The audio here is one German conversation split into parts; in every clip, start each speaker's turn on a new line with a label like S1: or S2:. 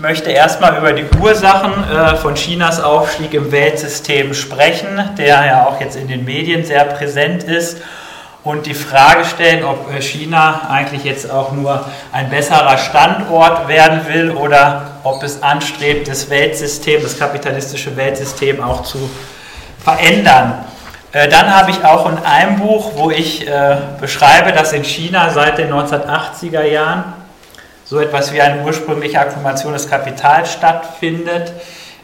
S1: möchte erstmal über die Ursachen äh, von Chinas Aufstieg im Weltsystem sprechen, der ja auch jetzt in den Medien sehr präsent ist und die Frage stellen, ob äh, China eigentlich jetzt auch nur ein besserer Standort werden will oder ob es anstrebt, das Weltsystem, das kapitalistische Weltsystem auch zu verändern. Äh, dann habe ich auch in einem Buch, wo ich beschreibe, dass in China seit den 1980er Jahren so etwas wie eine ursprüngliche Akkumulation des Kapitals stattfindet,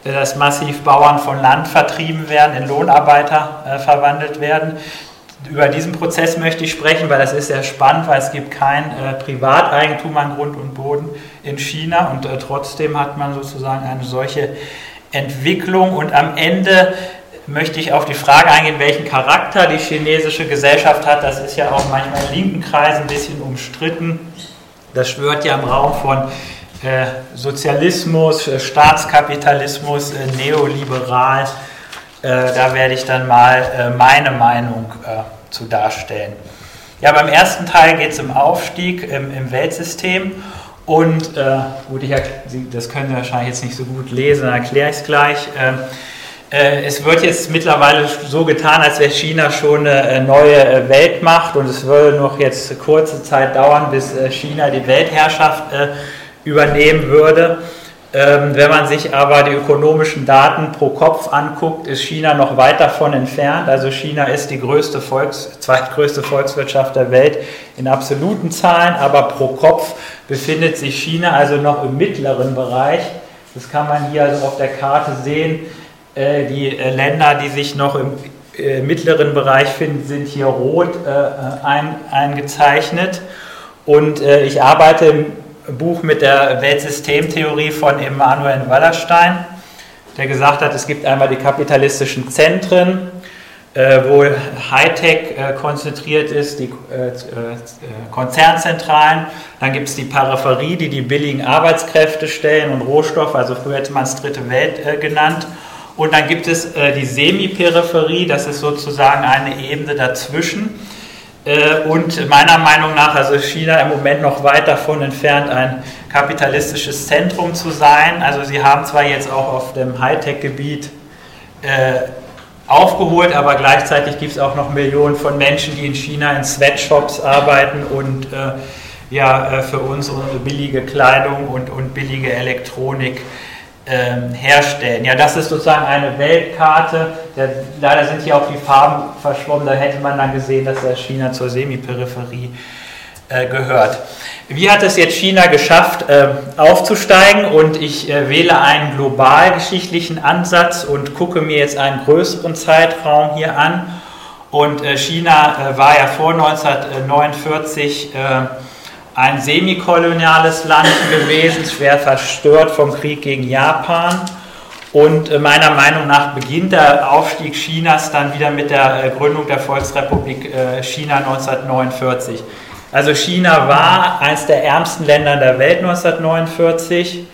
S1: dass massiv Bauern von Land vertrieben werden, in Lohnarbeiter verwandelt werden, über diesen Prozess möchte ich sprechen, weil das ist sehr spannend, weil es gibt kein äh, Privateigentum an Grund und Boden in China und äh, trotzdem hat man sozusagen eine solche Entwicklung und am Ende möchte ich auf die Frage eingehen, welchen Charakter die chinesische Gesellschaft hat. Das ist ja auch manchmal in linken Kreisen ein bisschen umstritten. Das schwört ja im Raum von äh, Sozialismus, äh, Staatskapitalismus, äh, neoliberal. Äh, da werde ich dann mal meine Meinung zu darstellen. Ja, beim ersten Teil geht es um Aufstieg im, im Weltsystem. Und äh, gut, ich, das können Sie wahrscheinlich jetzt nicht so gut lesen, dann erkläre ich es gleich. Äh, äh, es wird jetzt mittlerweile so getan, als wäre China schon eine äh, neue äh, Weltmacht und es würde noch jetzt kurze Zeit dauern, bis äh, China die Weltherrschaft übernehmen würde. Ähm, wenn man sich aber die ökonomischen Daten pro Kopf anguckt, ist China noch weit davon entfernt. Also China ist die größte Volks-, zweitgrößte Volkswirtschaft der Welt in absoluten Zahlen, aber pro Kopf befindet sich China also noch im mittleren Bereich. Das kann man hier also auf der Karte sehen. Äh, die äh, Länder, die sich noch im äh, mittleren Bereich finden, sind hier rot eingezeichnet. Und ich arbeite im Buch mit der Weltsystemtheorie von Emanuel Wallerstein, der gesagt hat, es gibt einmal die kapitalistischen Zentren, wo Hightech konzentriert ist, die Konzernzentralen. Dann gibt es die Peripherie, die die billigen Arbeitskräfte stellen und Rohstoffe, also früher hätte man es dritte Welt genannt. Und dann gibt es die Semiperipherie, das ist sozusagen eine Ebene dazwischen äh, und meiner Meinung nach, also ist China im Moment noch weit davon entfernt, ein kapitalistisches Zentrum zu sein. Also sie haben zwar jetzt auch auf dem Hightech-Gebiet äh, aufgeholt, aber gleichzeitig gibt es auch noch Millionen von Menschen, die in China in Sweatshops arbeiten und äh, ja, äh, für uns unsere billige Kleidung und, und billige Elektronik ähm, herstellen. Ja, das ist sozusagen eine Weltkarte. Der, leider sind hier auch die Farben verschwommen. Da hätte man dann gesehen, dass das China zur Semiperipherie äh, gehört. Wie hat es jetzt China geschafft, äh, aufzusteigen? Und ich äh, wähle einen globalgeschichtlichen Ansatz und gucke mir jetzt einen größeren Zeitraum hier an. Und äh, China war ja vor 1949 ein semikoloniales Land gewesen, schwer verstört vom Krieg gegen Japan. Und äh, meiner Meinung nach beginnt der Aufstieg Chinas dann wieder mit der äh, Gründung der Volksrepublik äh, China 1949. Also China war eines der ärmsten Länder der Welt 1949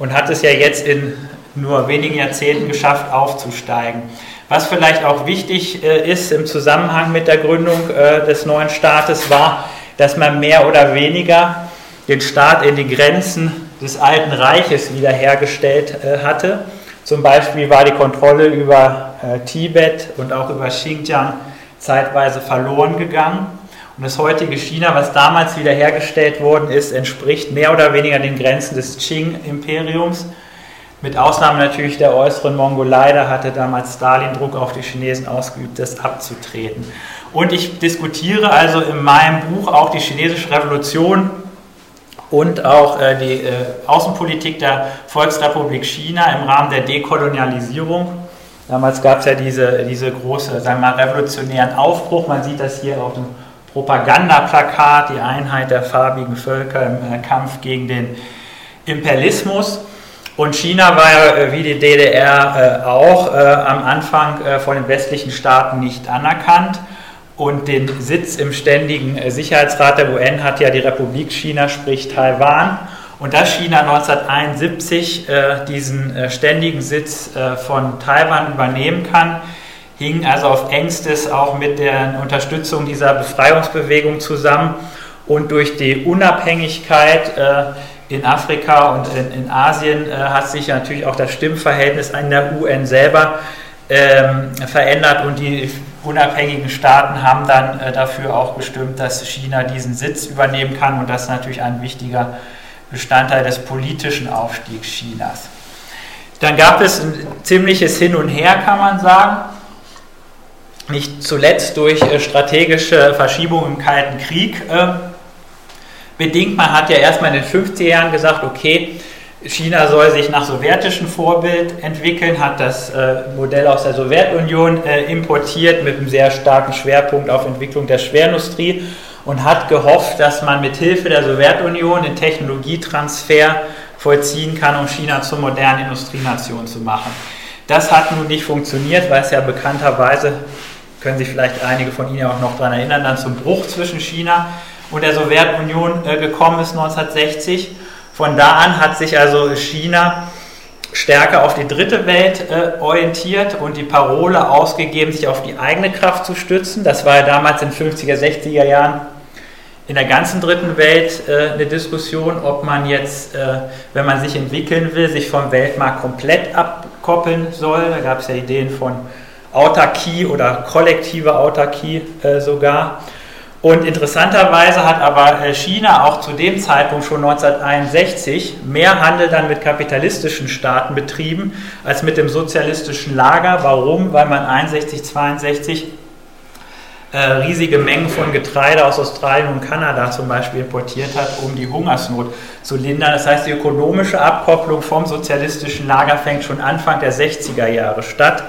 S1: und hat es ja jetzt in nur wenigen Jahrzehnten geschafft, aufzusteigen. Was vielleicht auch wichtig ist im Zusammenhang mit der Gründung des neuen Staates war, dass man mehr oder weniger den Staat in die Grenzen des Alten Reiches wiederhergestellt äh, hatte. Zum Beispiel war die Kontrolle über äh, Tibet und auch über Xinjiang zeitweise verloren gegangen. Und das heutige China, was damals wiederhergestellt worden ist, entspricht mehr oder weniger den Grenzen des Qing-Imperiums. Mit Ausnahme natürlich der äußeren Mongolei, da hatte damals Stalin Druck auf die Chinesen ausgeübt, das abzutreten. Und ich diskutiere also in meinem Buch auch die chinesische Revolution und auch äh, die äh, Außenpolitik der Volksrepublik China im Rahmen der Dekolonialisierung. Damals gab es ja diese, diese große, sagen wir mal, revolutionären Aufbruch. Man sieht das hier auf dem Propagandaplakat, die Einheit der farbigen Völker im äh, Kampf gegen den Imperialismus. Und China war ja äh, wie die DDR äh, auch äh, am Anfang von den westlichen Staaten nicht anerkannt und den Sitz im ständigen äh, Sicherheitsrat der UN hat ja die Republik China, sprich Taiwan. Und dass China 1971 äh, diesen äh, ständigen Sitz äh, von Taiwan übernehmen kann, hing also auf engstes auch mit der Unterstützung dieser Befreiungsbewegung zusammen. Und durch die Unabhängigkeit äh, in Afrika und in, in Asien äh, hat sich natürlich auch das Stimmverhältnis an der UN selber ähm, verändert und die unabhängigen Staaten haben dann äh, dafür auch bestimmt, dass China diesen Sitz übernehmen kann und das ist natürlich ein wichtiger Bestandteil des politischen Aufstiegs Chinas. Dann gab es ein ziemliches Hin und Her, kann man sagen. Nicht zuletzt durch äh, strategische Verschiebungen im Kalten Krieg äh, bedingt. Man hat ja erstmal in den 50er Jahren gesagt, okay, China soll sich nach sowjetischem Vorbild entwickeln, hat das äh, Modell aus der Sowjetunion äh, importiert mit einem sehr starken Schwerpunkt auf Entwicklung der Schwerindustrie und hat gehofft, dass man mit Hilfe der Sowjetunion den Technologietransfer vollziehen kann, um China zur modernen Industrienation zu machen. Das hat nun nicht funktioniert, weil es ja bekannterweise, können sich vielleicht einige von Ihnen auch noch daran erinnern, dann zum Bruch zwischen China und der Sowjetunion äh, gekommen ist 1960. Von da an hat sich also China stärker auf die dritte Welt äh, orientiert und die Parole ausgegeben, sich auf die eigene Kraft zu stützen. Das war ja damals in den 50er, 60er Jahren in der ganzen dritten Welt äh, eine Diskussion, ob man jetzt, äh, wenn man sich entwickeln will, sich vom Weltmarkt komplett abkoppeln soll. Da gab es ja Ideen von Autarkie oder kollektive Autarkie äh, sogar. Und interessanterweise hat aber China auch zu dem Zeitpunkt schon 1961 mehr Handel dann mit kapitalistischen Staaten betrieben als mit dem sozialistischen Lager. Warum? Weil man 61, 62 äh, riesige Mengen von Getreide aus Australien und Kanada zum Beispiel importiert hat, um die Hungersnot zu lindern. Das heißt, die ökonomische Abkopplung vom sozialistischen Lager fängt schon Anfang der 60er Jahre statt.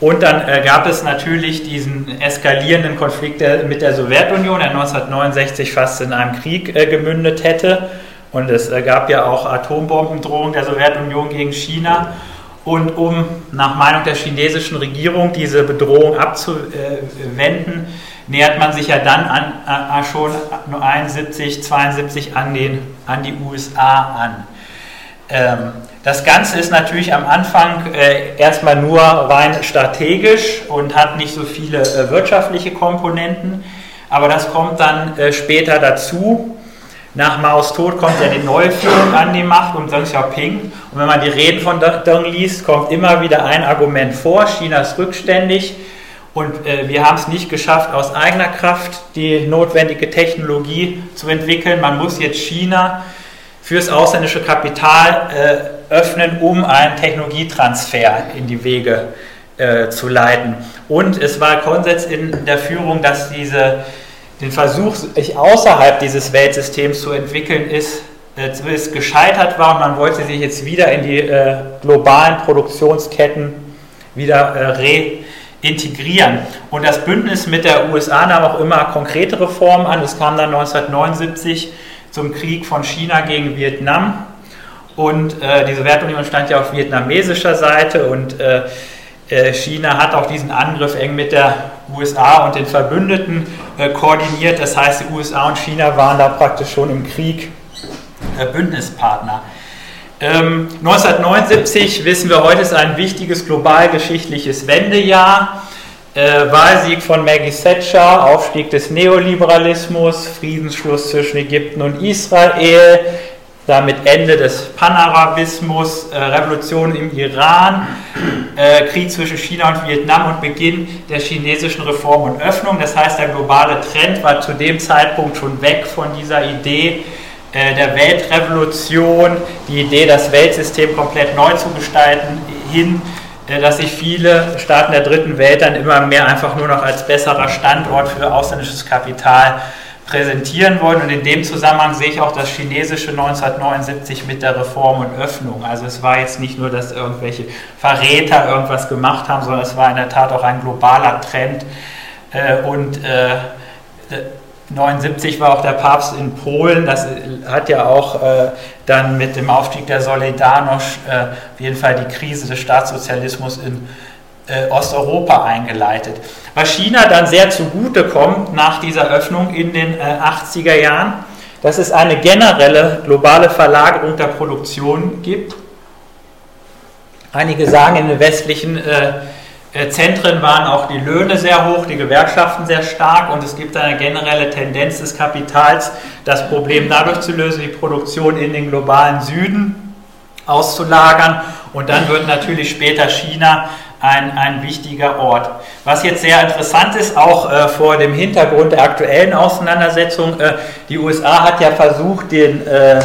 S1: Und dann äh, gab es natürlich diesen eskalierenden Konflikt der, mit der Sowjetunion, der 1969 fast in einem Krieg äh, gemündet hätte. Und es äh, gab ja auch Atombombendrohungen der Sowjetunion gegen China. Und um nach Meinung der chinesischen Regierung diese Bedrohung abzuwenden, nähert man sich ja dann an, schon 71, 72 an, den, an die USA an. Ähm, das Ganze ist natürlich am Anfang äh, erstmal nur rein strategisch und hat nicht so viele äh, wirtschaftliche Komponenten, aber das kommt dann äh, später dazu. Nach Maos Tod kommt ja die neue Führung an die Macht um Deng Xiaoping. Und wenn man die Reden von Deng liest, kommt immer wieder ein Argument vor, China ist rückständig und äh, wir haben es nicht geschafft, aus eigener Kraft die notwendige Technologie zu entwickeln. Man muss jetzt China fürs ausländische Kapital äh, öffnen, um einen Technologietransfer in die Wege äh, zu leiten. Und es war Konsens in der Führung, dass diese, den Versuch, sich außerhalb dieses Weltsystems zu entwickeln, ist, äh, zumindest gescheitert war und man wollte sich jetzt wieder in die äh, globalen Produktionsketten wieder äh, reintegrieren. Und das Bündnis mit der USA nahm auch immer konkretere Formen an. Es kam dann 1979 zum Krieg von China gegen Vietnam. Und äh, die Sowjetunion stand ja auf vietnamesischer Seite und äh, äh China hat auch diesen Angriff eng mit der USA und den Verbündeten äh, koordiniert. Das heißt, die USA und China waren da praktisch schon im Krieg äh, Bündnispartner. Ähm, 1979 wissen wir heute ist ein wichtiges globalgeschichtliches Wendejahr. Äh, Wahlsieg von Maggie Thatcher, Aufstieg des Neoliberalismus, Friedensschluss zwischen Ägypten und Israel, damit Ende des Panarabismus, äh, Revolution im Iran, äh, Krieg zwischen China und Vietnam und Beginn der chinesischen Reform und Öffnung. Das heißt, der globale Trend war zu dem Zeitpunkt schon weg von dieser Idee äh, der Weltrevolution, die Idee, das Weltsystem komplett neu zu gestalten, hin äh, dass sich viele Staaten der dritten Welt dann immer mehr einfach nur noch als besserer Standort für ausländisches Kapital präsentieren wollen. Und in dem Zusammenhang sehe ich auch das chinesische 1979 mit der Reform und Öffnung. Also es war jetzt nicht nur, dass irgendwelche Verräter irgendwas gemacht haben, sondern es war in der Tat auch ein globaler Trend. Äh, und 1979 äh, war auch der Papst in Polen. Das hat ja auch dann mit dem Aufstieg der Solidarność äh, auf jeden Fall die Krise des Staatssozialismus in äh, Osteuropa eingeleitet. Was China dann sehr zugute kommt nach dieser Öffnung in den äh, 80er Jahren, dass es eine generelle globale Verlagerung der Produktion gibt. Einige sagen, in den westlichen äh, äh, Zentren waren auch die Löhne sehr hoch, die Gewerkschaften sehr stark und es gibt eine generelle Tendenz des Kapitals, das Problem dadurch zu lösen, die Produktion in den globalen Süden auszulagern und dann wird natürlich später China ein, ein wichtiger Ort. Was jetzt sehr interessant ist, auch äh, vor dem Hintergrund der aktuellen Auseinandersetzung, äh, die USA hat ja versucht, den äh,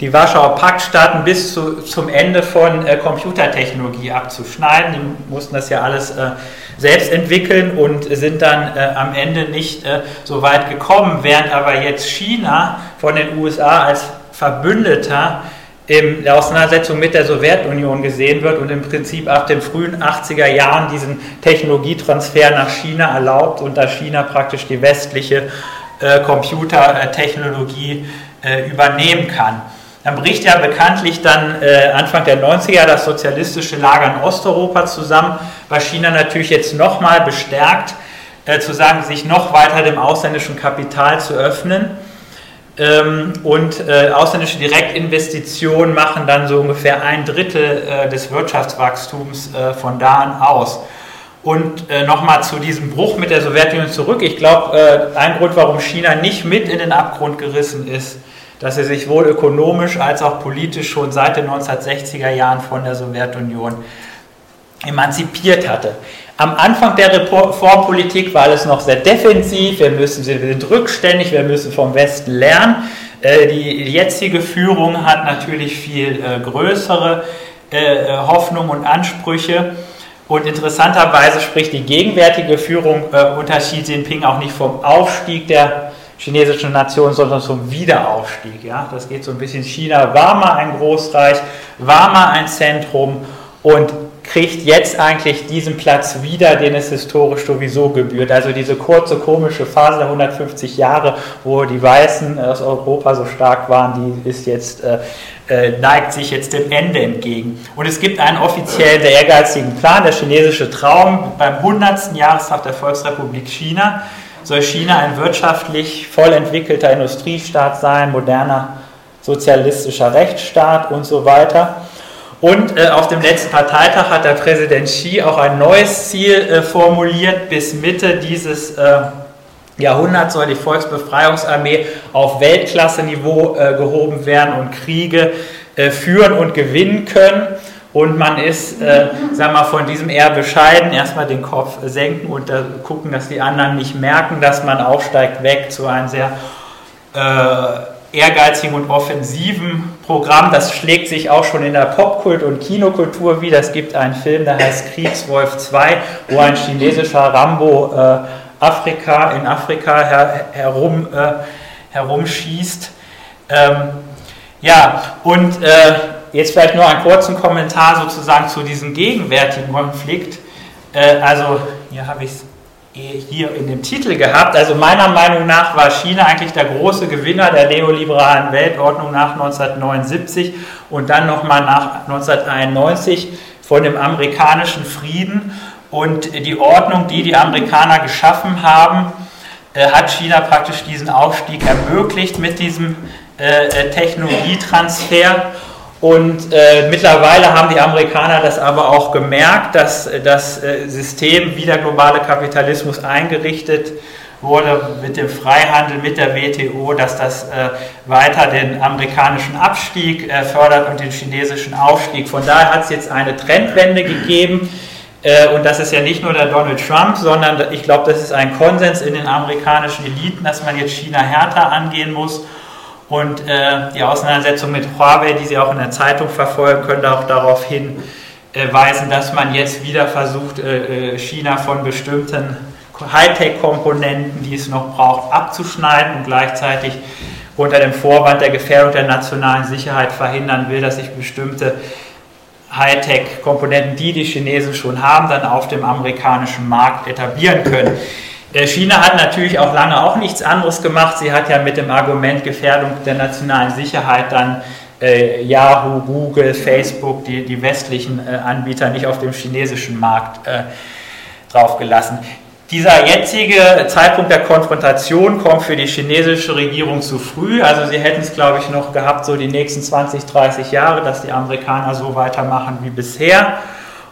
S1: die Warschauer Paktstaaten bis zu, zum Ende von äh, Computertechnologie abzuschneiden. Die mussten das ja alles äh, selbst entwickeln und sind dann äh, am Ende nicht so weit gekommen, während aber jetzt China von den USA als Verbündeter in der Auseinandersetzung mit der Sowjetunion gesehen wird und im Prinzip ab den frühen 80er Jahren diesen Technologietransfer nach China erlaubt und da China praktisch die westliche äh, Computertechnologie äh, übernehmen kann. Dann bricht ja bekanntlich dann äh, Anfang der 90er das sozialistische Lager in Osteuropa zusammen, was China natürlich jetzt nochmal bestärkt, äh, zu sagen, sich noch weiter dem ausländischen Kapital zu öffnen. Ähm, und äh, ausländische Direktinvestitionen machen dann so ungefähr ein Drittel äh, des Wirtschaftswachstums äh, von da an aus. Und äh, nochmal zu diesem Bruch mit der Sowjetunion zurück. Ich glaube, ein Grund, warum China nicht mit in den Abgrund gerissen ist, dass er sich wohl ökonomisch als auch politisch schon seit den 1960er Jahren von der Sowjetunion emanzipiert hatte. Am Anfang der Reformpolitik war alles noch sehr defensiv, wir, müssen, wir sind rückständig, wir müssen vom Westen lernen. Äh, die jetzige Führung hat natürlich viel äh, größere äh, Hoffnungen und Ansprüche. Und interessanterweise spricht die gegenwärtige Führung unter Xi Jinping auch nicht vom Aufstieg der chinesischen Nation, sondern zum Wiederaufstieg. Ja? Das geht so ein bisschen. China war mal ein Großreich, war mal ein Zentrum und kriegt jetzt eigentlich diesen Platz wieder, den es historisch sowieso gebührt. Also diese kurze komische Phase der 150 Jahre, wo die Weißen aus Europa so stark waren, die ist jetzt äh, äh neigt sich jetzt dem Ende entgegen. Und es gibt einen offiziellen, sehr ehrgeizigen Plan, der chinesische Traum beim 100. Jahrestag der Volksrepublik China soll China ein wirtschaftlich voll entwickelter Industriestaat sein, moderner sozialistischer Rechtsstaat und so weiter. Und äh, auf dem letzten Parteitag hat der Präsident Xi auch ein neues Ziel äh, formuliert. Bis Mitte dieses äh, Jahrhunderts soll die Volksbefreiungsarmee auf Weltklasse-Niveau äh, gehoben werden und Kriege äh, führen und gewinnen können. Und man ist, äh, sag mal, von diesem eher bescheiden, erstmal den Kopf senken und äh, gucken, dass die anderen nicht merken, dass man aufsteigt, weg zu einem sehr äh, ehrgeizigen und offensiven Programm. Das schlägt sich auch schon in der Popkult- und Kinokultur wieder. Es gibt einen Film, der heißt Kriegswolf 2, wo ein chinesischer Rambo äh, Afrika in Afrika her, herum, äh, herumschießt. Ähm, ja, und äh, Jetzt vielleicht nur einen kurzen Kommentar sozusagen zu diesem gegenwärtigen Konflikt. Äh, also hier habe ich es hier in dem Titel gehabt. Also meiner Meinung nach war China eigentlich der große Gewinner der neoliberalen Weltordnung nach 1979 und dann nochmal nach 1991 von dem amerikanischen Frieden. Und die Ordnung, die die Amerikaner geschaffen haben, äh, hat China praktisch diesen Aufstieg ermöglicht mit diesem äh, Technologietransfer. Und äh, mittlerweile haben die Amerikaner das aber auch gemerkt, dass das äh, System, wie der globale Kapitalismus eingerichtet wurde mit dem Freihandel, mit der WTO, dass das äh, weiter den amerikanischen Abstieg äh, fördert und den chinesischen Aufstieg. Von daher hat es jetzt eine Trendwende gegeben. Äh, und das ist ja nicht nur der Donald Trump, sondern ich glaube, das ist ein Konsens in den amerikanischen Eliten, dass man jetzt China härter angehen muss und äh, die Auseinandersetzung mit Huawei, die Sie auch in der Zeitung verfolgen, könnte auch darauf hinweisen, dass man jetzt wieder versucht, äh, äh, China von bestimmten Hightech-Komponenten, die es noch braucht, abzuschneiden und gleichzeitig unter dem Vorwand der Gefährdung der nationalen Sicherheit verhindern will, dass sich bestimmte Hightech-Komponenten, die die Chinesen schon haben, dann auf dem amerikanischen Markt etablieren können. China hat natürlich auch lange auch nichts anderes gemacht. Sie hat ja mit dem Argument Gefährdung der nationalen Sicherheit dann äh, Yahoo, Google, Facebook, die, die westlichen äh, Anbieter nicht auf dem chinesischen Markt äh, draufgelassen. Dieser jetzige Zeitpunkt der Konfrontation kommt für die chinesische Regierung zu früh. Also sie hätten es, glaube ich, noch gehabt, so die nächsten 20, 30 Jahre, dass die Amerikaner so weitermachen wie bisher.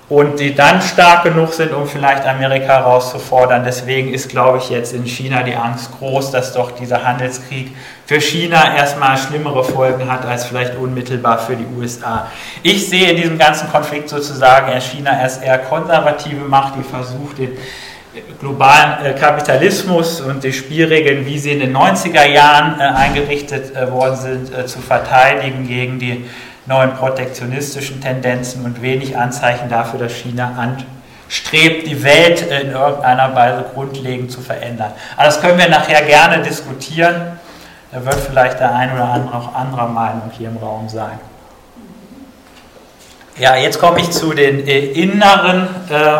S1: Und die dann stark genug sind, um vielleicht Amerika herauszufordern. Deswegen ist, glaube ich, jetzt in China die Angst groß, dass doch dieser Handelskrieg für China erstmal schlimmere Folgen hat als vielleicht unmittelbar für die USA. Ich sehe in diesem ganzen Konflikt sozusagen China als eher konservative Macht, die versucht, den globalen äh, Kapitalismus und die Spielregeln, wie sie in den 90er Jahren äh, eingerichtet äh, worden sind, zu verteidigen gegen die neuen protektionistischen Tendenzen und wenig Anzeichen dafür, dass China anstrebt, die Welt in irgendeiner Weise grundlegend zu verändern. Aber das können wir nachher gerne diskutieren. Da wird vielleicht der ein oder andere auch anderer Meinung hier im Raum sein. Ja, jetzt komme ich zu den äh, inneren äh,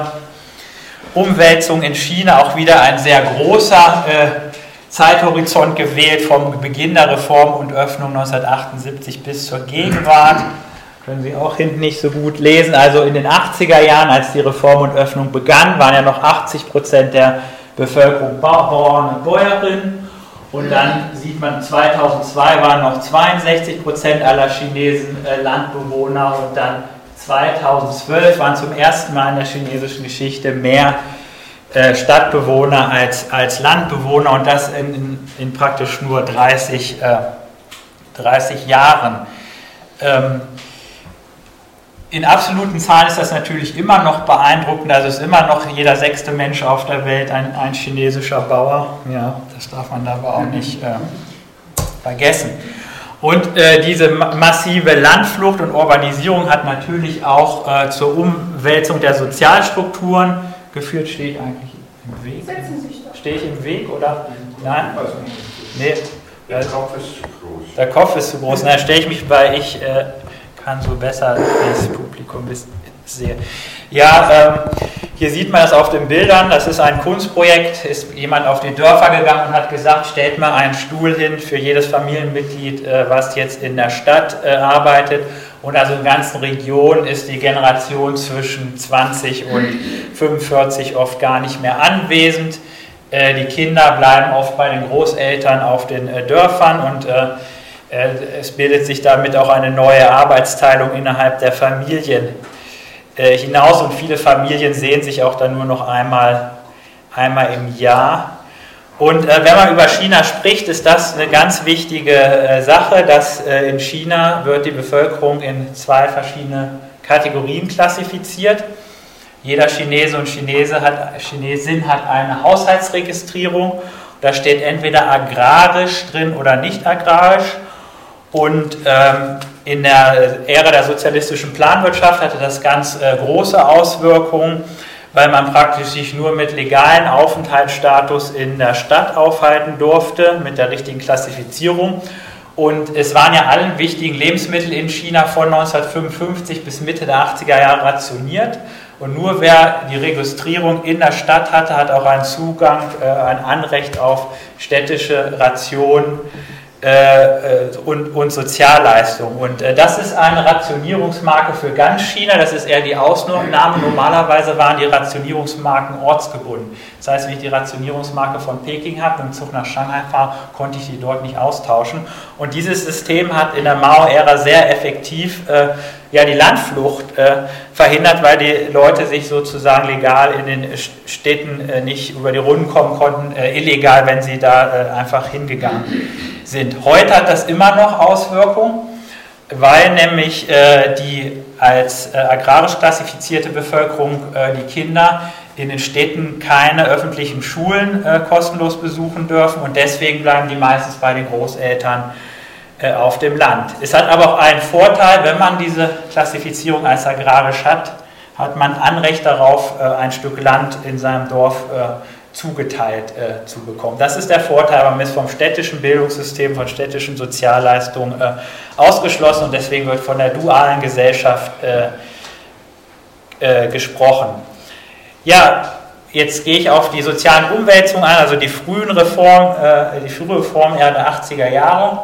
S1: Umwälzungen in China. Auch wieder ein sehr großer äh, Zeithorizont gewählt vom Beginn der Reform und Öffnung 1978 bis zur Gegenwart. Können Sie auch hinten nicht so gut lesen. Also in den 80er Jahren, als die Reform und Öffnung begann, waren ja noch 80 Prozent der Bevölkerung Bauern und Bäuerinnen. Und dann sieht man, 2002 waren noch 62 Prozent aller Chinesen äh, Landbewohner und dann 2012 waren zum ersten Mal in der chinesischen Geschichte mehr Stadtbewohner als, als Landbewohner und das in, in, in praktisch nur 30, äh, 30 Jahren. Ähm, in absoluten Zahlen ist das natürlich immer noch beeindruckend. Also ist immer noch jeder sechste Mensch auf der Welt ein, ein chinesischer Bauer. Ja, das darf man aber auch nicht äh, vergessen. Und äh, diese massive Landflucht und Urbanisierung hat natürlich auch äh, zur Umwälzung der Sozialstrukturen geführt, stehe ich eigentlich im Weg? Setzen Sie sich doch. Stehe ich im Weg oder? Nein? Nee. Der Kopf ist zu groß. Der Kopf ist zu groß. Na, stelle ich mich, weil ich äh, kann so besser das Publikum sehe. Ja, ähm, hier sieht man das auf den Bildern. Das ist ein Kunstprojekt. Ist jemand auf die Dörfer gegangen und hat gesagt, stellt mal einen Stuhl hin für jedes Familienmitglied, äh, was jetzt in der Stadt äh, arbeitet. Und also in ganzen Regionen ist die Generation zwischen 20 und 45 oft gar nicht mehr anwesend. Äh, die Kinder bleiben oft bei den Großeltern auf den äh, Dörfern und äh, es bildet sich damit auch eine neue Arbeitsteilung innerhalb der Familien hinaus und viele Familien sehen sich auch dann nur noch einmal, einmal im Jahr. Und äh, wenn man über China spricht, ist das eine ganz wichtige äh, Sache, dass äh, in China wird die Bevölkerung in zwei verschiedene Kategorien klassifiziert. Jeder Chinese und Chinese hat, Chinesin hat eine Haushaltsregistrierung. Da steht entweder agrarisch drin oder nicht agrarisch. Und ähm, in der Ära der sozialistischen Planwirtschaft hatte das ganz äh, große Auswirkungen weil man praktisch sich nur mit legalen Aufenthaltsstatus in der Stadt aufhalten durfte, mit der richtigen Klassifizierung. Und es waren ja alle wichtigen Lebensmittel in China von 1955 bis Mitte der 80er Jahre rationiert. Und nur wer die Registrierung in der Stadt hatte, hat auch einen Zugang, äh, ein Anrecht auf städtische Rationen und, und Sozialleistungen. Und äh, das ist eine Rationierungsmarke für ganz China, das ist eher die Ausnahme. Normalerweise waren die Rationierungsmarken ortsgebunden. Das heißt, wenn ich die Rationierungsmarke von Peking habe und im Zug nach Shanghai fahre, konnte ich die dort nicht austauschen. Und dieses System hat in der Mao-Ära sehr effektiv äh, ja, die Landflucht äh, verhindert, weil die Leute sich sozusagen legal in den Städten äh, nicht über die Runden kommen konnten, illegal, wenn sie da einfach hingegangen sind. Heute hat das immer noch Auswirkungen, weil nämlich äh, die als äh, agrarisch klassifizierte Bevölkerung äh, die Kinder in den Städten keine öffentlichen Schulen äh, kostenlos besuchen dürfen und deswegen bleiben die meistens bei den Großeltern äh, auf dem Land. Es hat aber auch einen Vorteil, wenn man diese Klassifizierung als agrarisch hat, hat man Anrecht darauf, äh, ein Stück Land in seinem Dorf zu zugeteilt äh, zu bekommen. Das ist der Vorteil, man ist vom städtischen Bildungssystem, von städtischen Sozialleistungen äh, ausgeschlossen und deswegen wird von der dualen Gesellschaft äh, äh gesprochen. Ja, jetzt gehe ich auf die sozialen Umwälzungen ein, also die frühen Reformen, äh, die frühe Reform der 80er Jahre.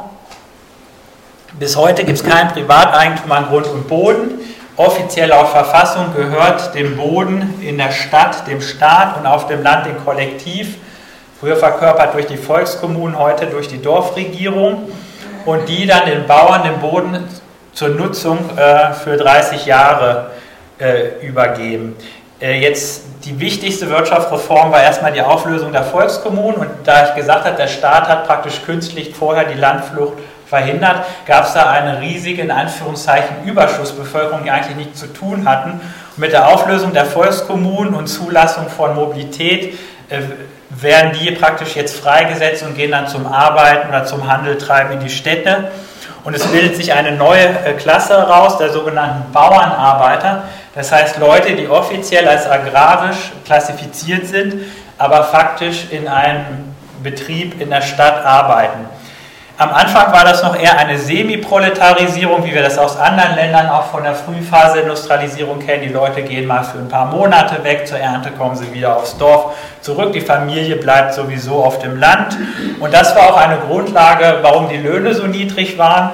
S1: Bis heute gibt es kein Privateigentum an Grund und Boden offiziell auf Verfassung gehört dem Boden in der Stadt, dem Staat und auf dem Land dem Kollektiv. Früher verkörpert durch die Volkskommunen, heute durch die Dorfregierung. Und die dann den Bauern den Boden zur Nutzung äh, für 30 Jahre äh, übergeben. Äh, jetzt die wichtigste Wirtschaftsreform war erstmal die Auflösung der Volkskommunen und da ich gesagt habe, der Staat hat praktisch künstlich vorher die Landflucht verhindert, gab es da eine riesige, in Anführungszeichen, Überschussbevölkerung, die eigentlich nichts zu tun hatten. Und mit der Auflösung der Volkskommunen und Zulassung von Mobilität äh, werden die praktisch jetzt freigesetzt und gehen dann zum Arbeiten oder zum Handel treiben in die Städte. Und es bildet sich eine neue äh, Klasse heraus, der sogenannten Bauernarbeiter. Das heißt Leute, die offiziell als agrarisch klassifiziert sind, aber faktisch in einem Betrieb in der Stadt arbeiten. Am Anfang war das noch eher eine Semi-Proletarisierung, wie wir das aus anderen Ländern auch von der Frühphase Industrialisierung kennen. Die Leute gehen mal für ein paar Monate weg, zur Ernte kommen sie wieder aufs Dorf zurück. Die Familie bleibt sowieso auf dem Land. Und das war auch eine Grundlage, warum die Löhne so niedrig waren.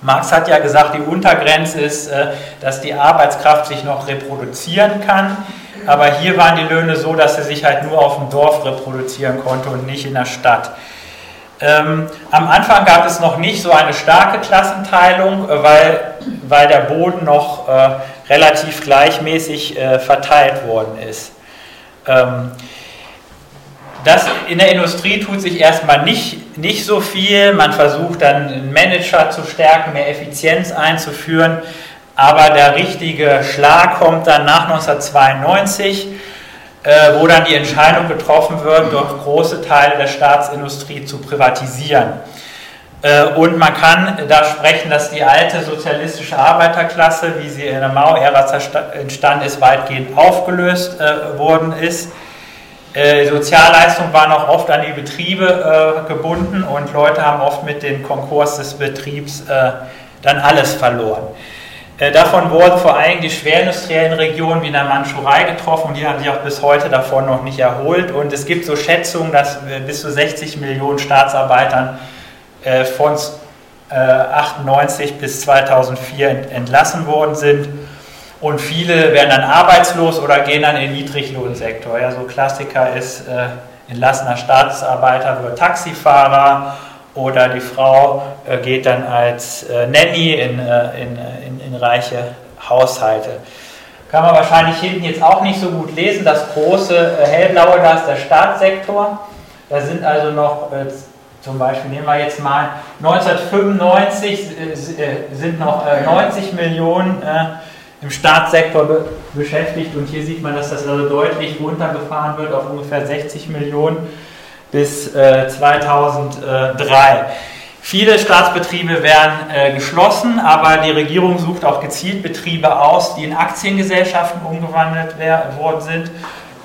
S1: Marx hat ja gesagt, die Untergrenze ist, äh, dass die Arbeitskraft sich noch reproduzieren kann. Aber hier waren die Löhne so, dass sie sich halt nur auf dem Dorf reproduzieren konnte und nicht in der Stadt. Ähm, am Anfang gab es noch nicht so eine starke Klassenteilung, äh, weil, weil der Boden noch äh, relativ gleichmäßig äh, verteilt worden ist. Ähm, das in der Industrie tut sich erstmal nicht, nicht so viel. Man versucht dann einen Manager zu stärken, mehr Effizienz einzuführen. Aber der richtige Schlag kommt dann nach 1992 äh, wo dann die Entscheidung getroffen wird, doch große Teile der Staatsindustrie zu privatisieren. Äh, und man kann da sprechen, dass die alte sozialistische Arbeiterklasse, wie sie in der Mao-Ära entstanden ist, weitgehend aufgelöst äh, worden ist. Äh, Sozialleistungen waren auch oft an die Betriebe äh, gebunden und Leute haben oft mit dem Konkurs des Betriebs äh, dann alles verloren. Äh, davon wurden vor allem die schwerindustriellen Regionen wie in der Mandschurei getroffen und die haben sich auch bis heute davon noch nicht erholt. Und es gibt so Schätzungen, dass bis zu 60 Millionen Staatsarbeitern äh, von 98 äh, bis 2004 entlassen worden sind. Und viele werden dann arbeitslos oder gehen dann in den Niedriglohnsektor. Ja, so Klassiker ist, entlassener Staatsarbeiter wird Taxifahrer oder die Frau äh, geht dann als äh, Nanny in, äh, in, in, reiche Haushalte. Kann man wahrscheinlich hinten jetzt auch nicht so gut lesen. Das große hellblaue, da ist der Staatssektor. Da sind also noch, zum Beispiel nehmen wir jetzt mal, 1995 sind noch 90 Millionen im Staatssektor beschäftigt und hier sieht man, dass das also deutlich runtergefahren wird auf ungefähr 60 Millionen bis äh, 2003. Viele Staatsbetriebe werden äh, geschlossen, aber die Regierung sucht auch gezielt Betriebe aus, die in Aktiengesellschaften umgewandelt worden sind,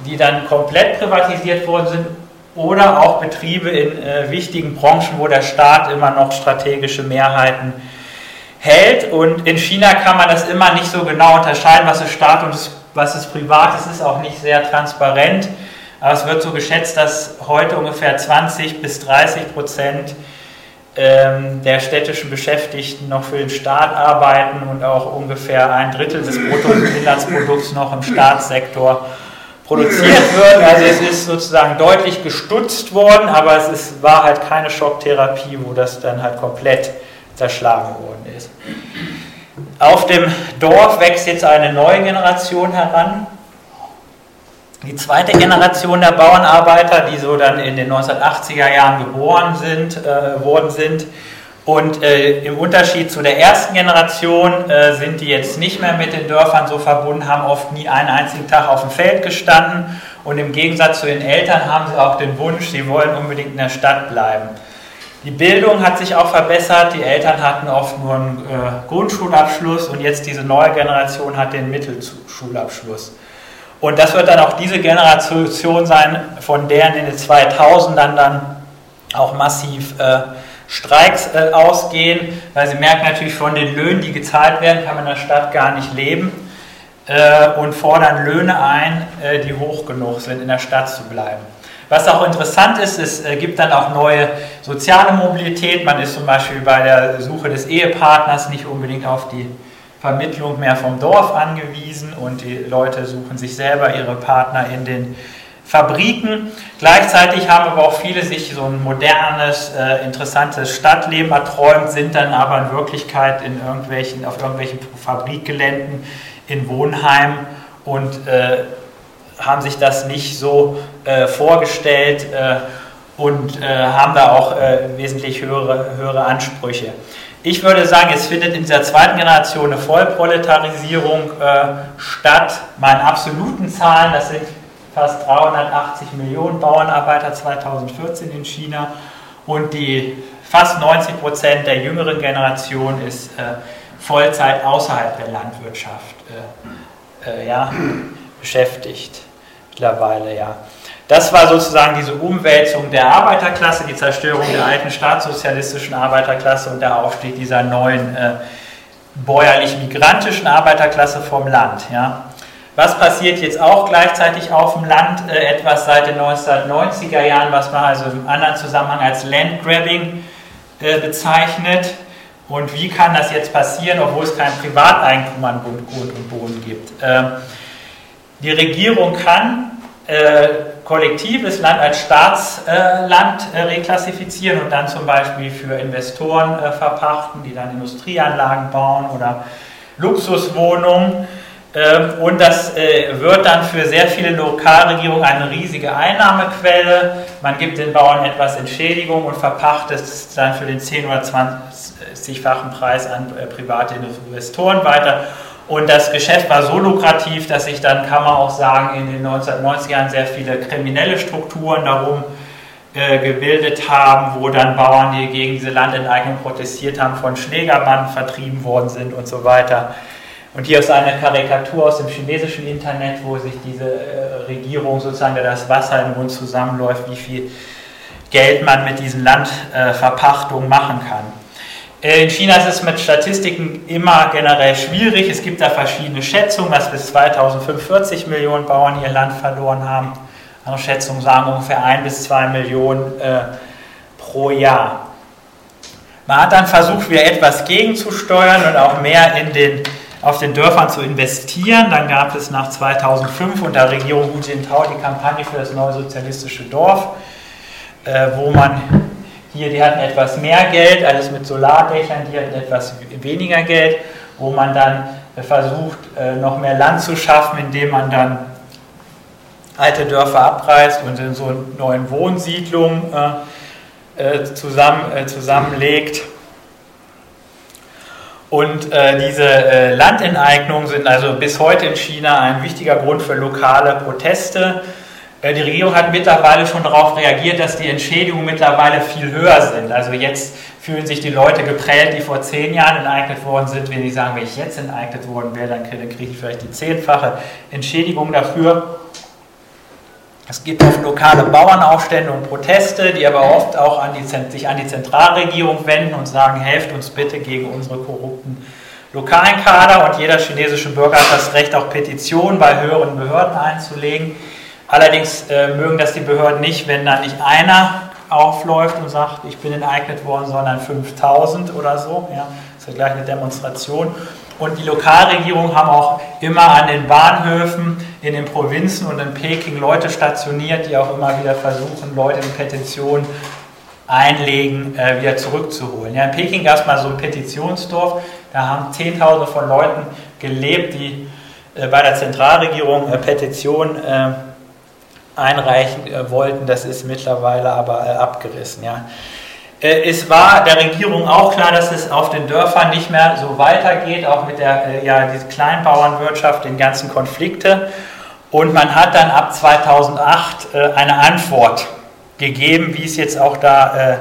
S1: die dann komplett privatisiert worden sind oder auch Betriebe in äh, wichtigen Branchen, wo der Staat immer noch strategische Mehrheiten hält. Und in China kann man das immer nicht so genau unterscheiden, was ist Staat und was ist privat. Es ist auch nicht sehr transparent. Aber es wird so geschätzt, dass heute ungefähr 20 bis 30 Prozent der städtischen Beschäftigten noch für den Staat arbeiten und auch ungefähr ein Drittel des Bruttoinlandsprodukts noch im Staatssektor produziert wird. Also es ist sozusagen deutlich gestutzt worden, aber es ist, war halt keine Schocktherapie, wo das dann halt komplett zerschlagen worden ist. Auf dem Dorf wächst jetzt eine neue Generation heran, die zweite Generation der Bauernarbeiter, die so dann in den 1980er Jahren geboren sind, äh, worden sind. Und äh, im Unterschied zu der ersten Generation äh, sind die jetzt nicht mehr mit den Dörfern so verbunden, haben oft nie einen einzigen Tag auf dem Feld gestanden. Und im Gegensatz zu den Eltern haben sie auch den Wunsch, sie wollen unbedingt in der Stadt bleiben. Die Bildung hat sich auch verbessert. Die Eltern hatten oft nur einen äh, Grundschulabschluss und jetzt diese neue Generation hat den Mittelschulabschluss. Und das wird dann auch diese Generation sein, von der in den 2000ern dann auch massiv äh, Streiks äh, ausgehen, weil sie merken natürlich von den Löhnen, die gezahlt werden, kann man in der Stadt gar nicht leben äh, und fordern Löhne ein, äh, die hoch genug sind, in der Stadt zu bleiben. Was auch interessant ist, es äh, gibt dann auch neue soziale Mobilität. Man ist zum Beispiel bei der Suche des Ehepartners nicht unbedingt auf die Vermittlung mehr vom Dorf angewiesen und die Leute suchen sich selber ihre Partner in den Fabriken. Gleichzeitig haben aber auch viele sich so ein modernes, äh, interessantes Stadtleben erträumt, sind dann aber in Wirklichkeit in irgendwelchen, auf irgendwelchen Fabrikgeländen in Wohnheimen und äh, haben sich das nicht so äh, vorgestellt äh, und äh, haben da auch wesentlich höhere, höhere Ansprüche. Ich würde sagen, es findet in dieser zweiten Generation eine Vollproletarisierung äh, statt. Meine absoluten Zahlen, das sind fast 380 Millionen Bauernarbeiter 2014 in China und die fast 90 Prozent der jüngeren Generation ist Vollzeit außerhalb der Landwirtschaft ja, beschäftigt mittlerweile, ja. Das war sozusagen diese Umwälzung der Arbeiterklasse, die Zerstörung der alten staatssozialistischen Arbeiterklasse und der Aufstieg dieser neuen äh, bäuerlich-migrantischen Arbeiterklasse vom Land. Ja. Was passiert jetzt auch gleichzeitig auf dem Land? Äh, etwas seit den 1990er Jahren, was man also im anderen Zusammenhang als Landgrabbing äh, bezeichnet. Und wie kann das jetzt passieren, obwohl es kein Privateigentum an Grund und Boden gibt? Ähm, die Regierung kann äh, kollektives Land als Staatsland äh, reklassifizieren und dann zum Beispiel für Investoren äh, verpachten, die dann Industrieanlagen bauen oder Luxuswohnungen. Ähm, und das äh, wird dann für sehr viele Lokalregierungen eine riesige Einnahmequelle. Man gibt den Bauern etwas Entschädigung und verpachtet es dann für den 10- oder 20-fachen Preis an private Investoren weiter. Und das Geschäft war so lukrativ, dass sich dann, kann man auch sagen, in den 1990er Jahren sehr viele kriminelle Strukturen darum äh, gebildet haben, wo dann Bauern, die gegen diese Landenteignung protestiert haben, von Schlägerbanden vertrieben worden sind und so weiter. Und hier ist eine Karikatur aus dem chinesischen Internet, wo sich diese äh, Regierung sozusagen, der das Wasser im Mund zusammenläuft, wie viel Geld man mit diesen Landverpachtungen machen kann. In China ist es mit Statistiken immer generell schwierig. Es gibt da verschiedene Schätzungen, dass bis 2045 Millionen Bauern ihr Land verloren haben. Andere Schätzungen sagen ungefähr 1 bis 2 Millionen äh, pro Jahr. Man hat dann versucht, wieder etwas gegenzusteuern und auch mehr in den, auf den Dörfern zu investieren. Dann gab es nach 2005 unter Regierung Hu Jintao die Kampagne für das neue sozialistische Dorf, äh, wo man hier, die hatten etwas mehr Geld, alles mit Solardächern, die hatten etwas weniger Geld, wo man dann äh, versucht, äh, noch mehr Land zu schaffen, indem man dann alte Dörfer abreißt und in so neuen Wohnsiedlungen äh, zusammen, zusammenlegt. Und äh, diese äh, Landenteignungen sind also bis heute in China ein wichtiger Grund für lokale Proteste. Äh, die Regierung hat mittlerweile schon darauf reagiert, dass die Entschädigungen mittlerweile viel höher sind. Also jetzt fühlen sich die Leute geprellt, die vor zehn Jahren enteignet worden sind. Wenn sie sagen, wenn ich jetzt enteignet worden wäre, dann kriege ich vielleicht die zehnfache Entschädigung dafür. Es gibt oft lokale Bauernaufstände und Proteste, die aber oft auch an die, sich an die Zentralregierung wenden und sagen, helft uns bitte gegen unsere korrupten lokalen Kader. Und jeder chinesische Bürger hat das Recht, auch Petitionen bei höheren Behörden einzulegen. Allerdings äh, mögen das die Behörden nicht, wenn da nicht einer aufläuft und sagt, ich bin enteignet worden, sondern 5000 oder so. Ja, das ist ja gleich eine Demonstration. Und die Lokalregierungen haben auch immer an den Bahnhöfen in den Provinzen und in Peking Leute stationiert, die auch immer wieder versuchen, Leute in Petitionen einlegen, äh, wieder zurückzuholen. Ja, in Peking gab es mal so ein Petitionsdorf, da haben Zehntausende von Leuten gelebt, die äh, bei der Zentralregierung äh, Petitionen äh, einreichen äh, wollten. Das ist mittlerweile aber äh, abgerissen. Ja. Äh, es war der Regierung auch klar, dass es auf den Dörfern nicht mehr so weitergeht, auch mit der ja, diese Kleinbauernwirtschaft, den ganzen Konflikte. Und man hat dann ab 2008 eine Antwort gegeben, wie es jetzt auch da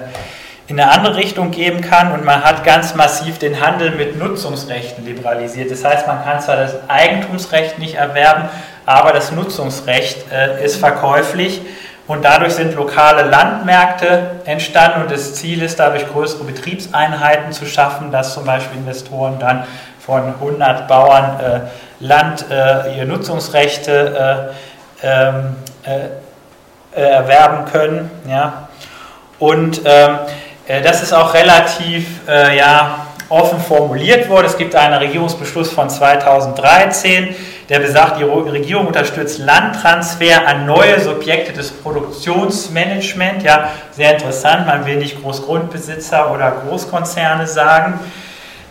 S1: in eine andere Richtung geben kann. Und man hat ganz massiv den Handel mit Nutzungsrechten liberalisiert. Das heißt, man kann zwar das Eigentumsrecht nicht erwerben, aber das Nutzungsrecht äh, ist verkäuflich und dadurch sind lokale Landmärkte entstanden und das Ziel ist dadurch größere Betriebseinheiten zu schaffen, dass zum Beispiel Investoren dann von 100 Bauern äh, Land, äh, ihre Nutzungsrechte äh, ähm, äh, äh, erwerben können. Ja. Und ähm, das ist auch relativ ja, offen formuliert worden. Es gibt einen Regierungsbeschluss von 2013, der besagt, die Regierung unterstützt Landtransfer an neue Subjekte des Produktionsmanagements. Ja, sehr interessant, man will nicht Großgrundbesitzer oder Großkonzerne sagen.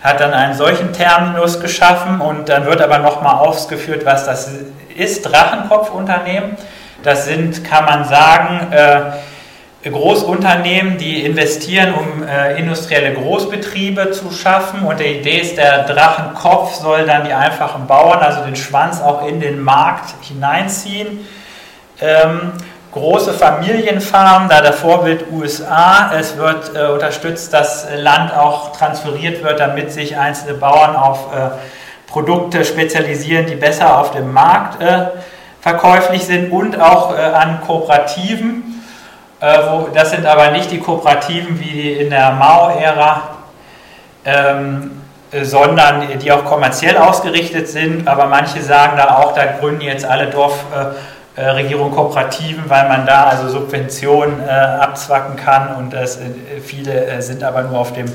S1: hat dann einen solchen Terminus geschaffen und dann wird aber nochmal ausgeführt, was das ist. Drachenkopfunternehmen, das sind, kann man sagen, äh, Großunternehmen, die investieren, um äh, industrielle Großbetriebe zu schaffen. Und die Idee ist, der Drachenkopf soll dann die einfachen Bauern, also den Schwanz, auch in den Markt hineinziehen. Ähm, große Familienfarmen, da der Vorbild USA. Es wird äh, unterstützt, dass Land auch transferiert wird, damit sich einzelne Bauern auf äh, Produkte spezialisieren, die besser auf dem Markt äh, verkäuflich sind und auch äh, an Kooperativen. Äh, wo, das sind aber nicht die Kooperativen wie in der Mao-Ära, ähm, äh, sondern die auch kommerziell ausgerichtet sind. Aber manche sagen da auch, da gründen jetzt alle Dorf äh, Regierung Kooperativen, weil man da also Subventionen äh, abzwacken kann und es, äh, viele äh, sind aber nur auf dem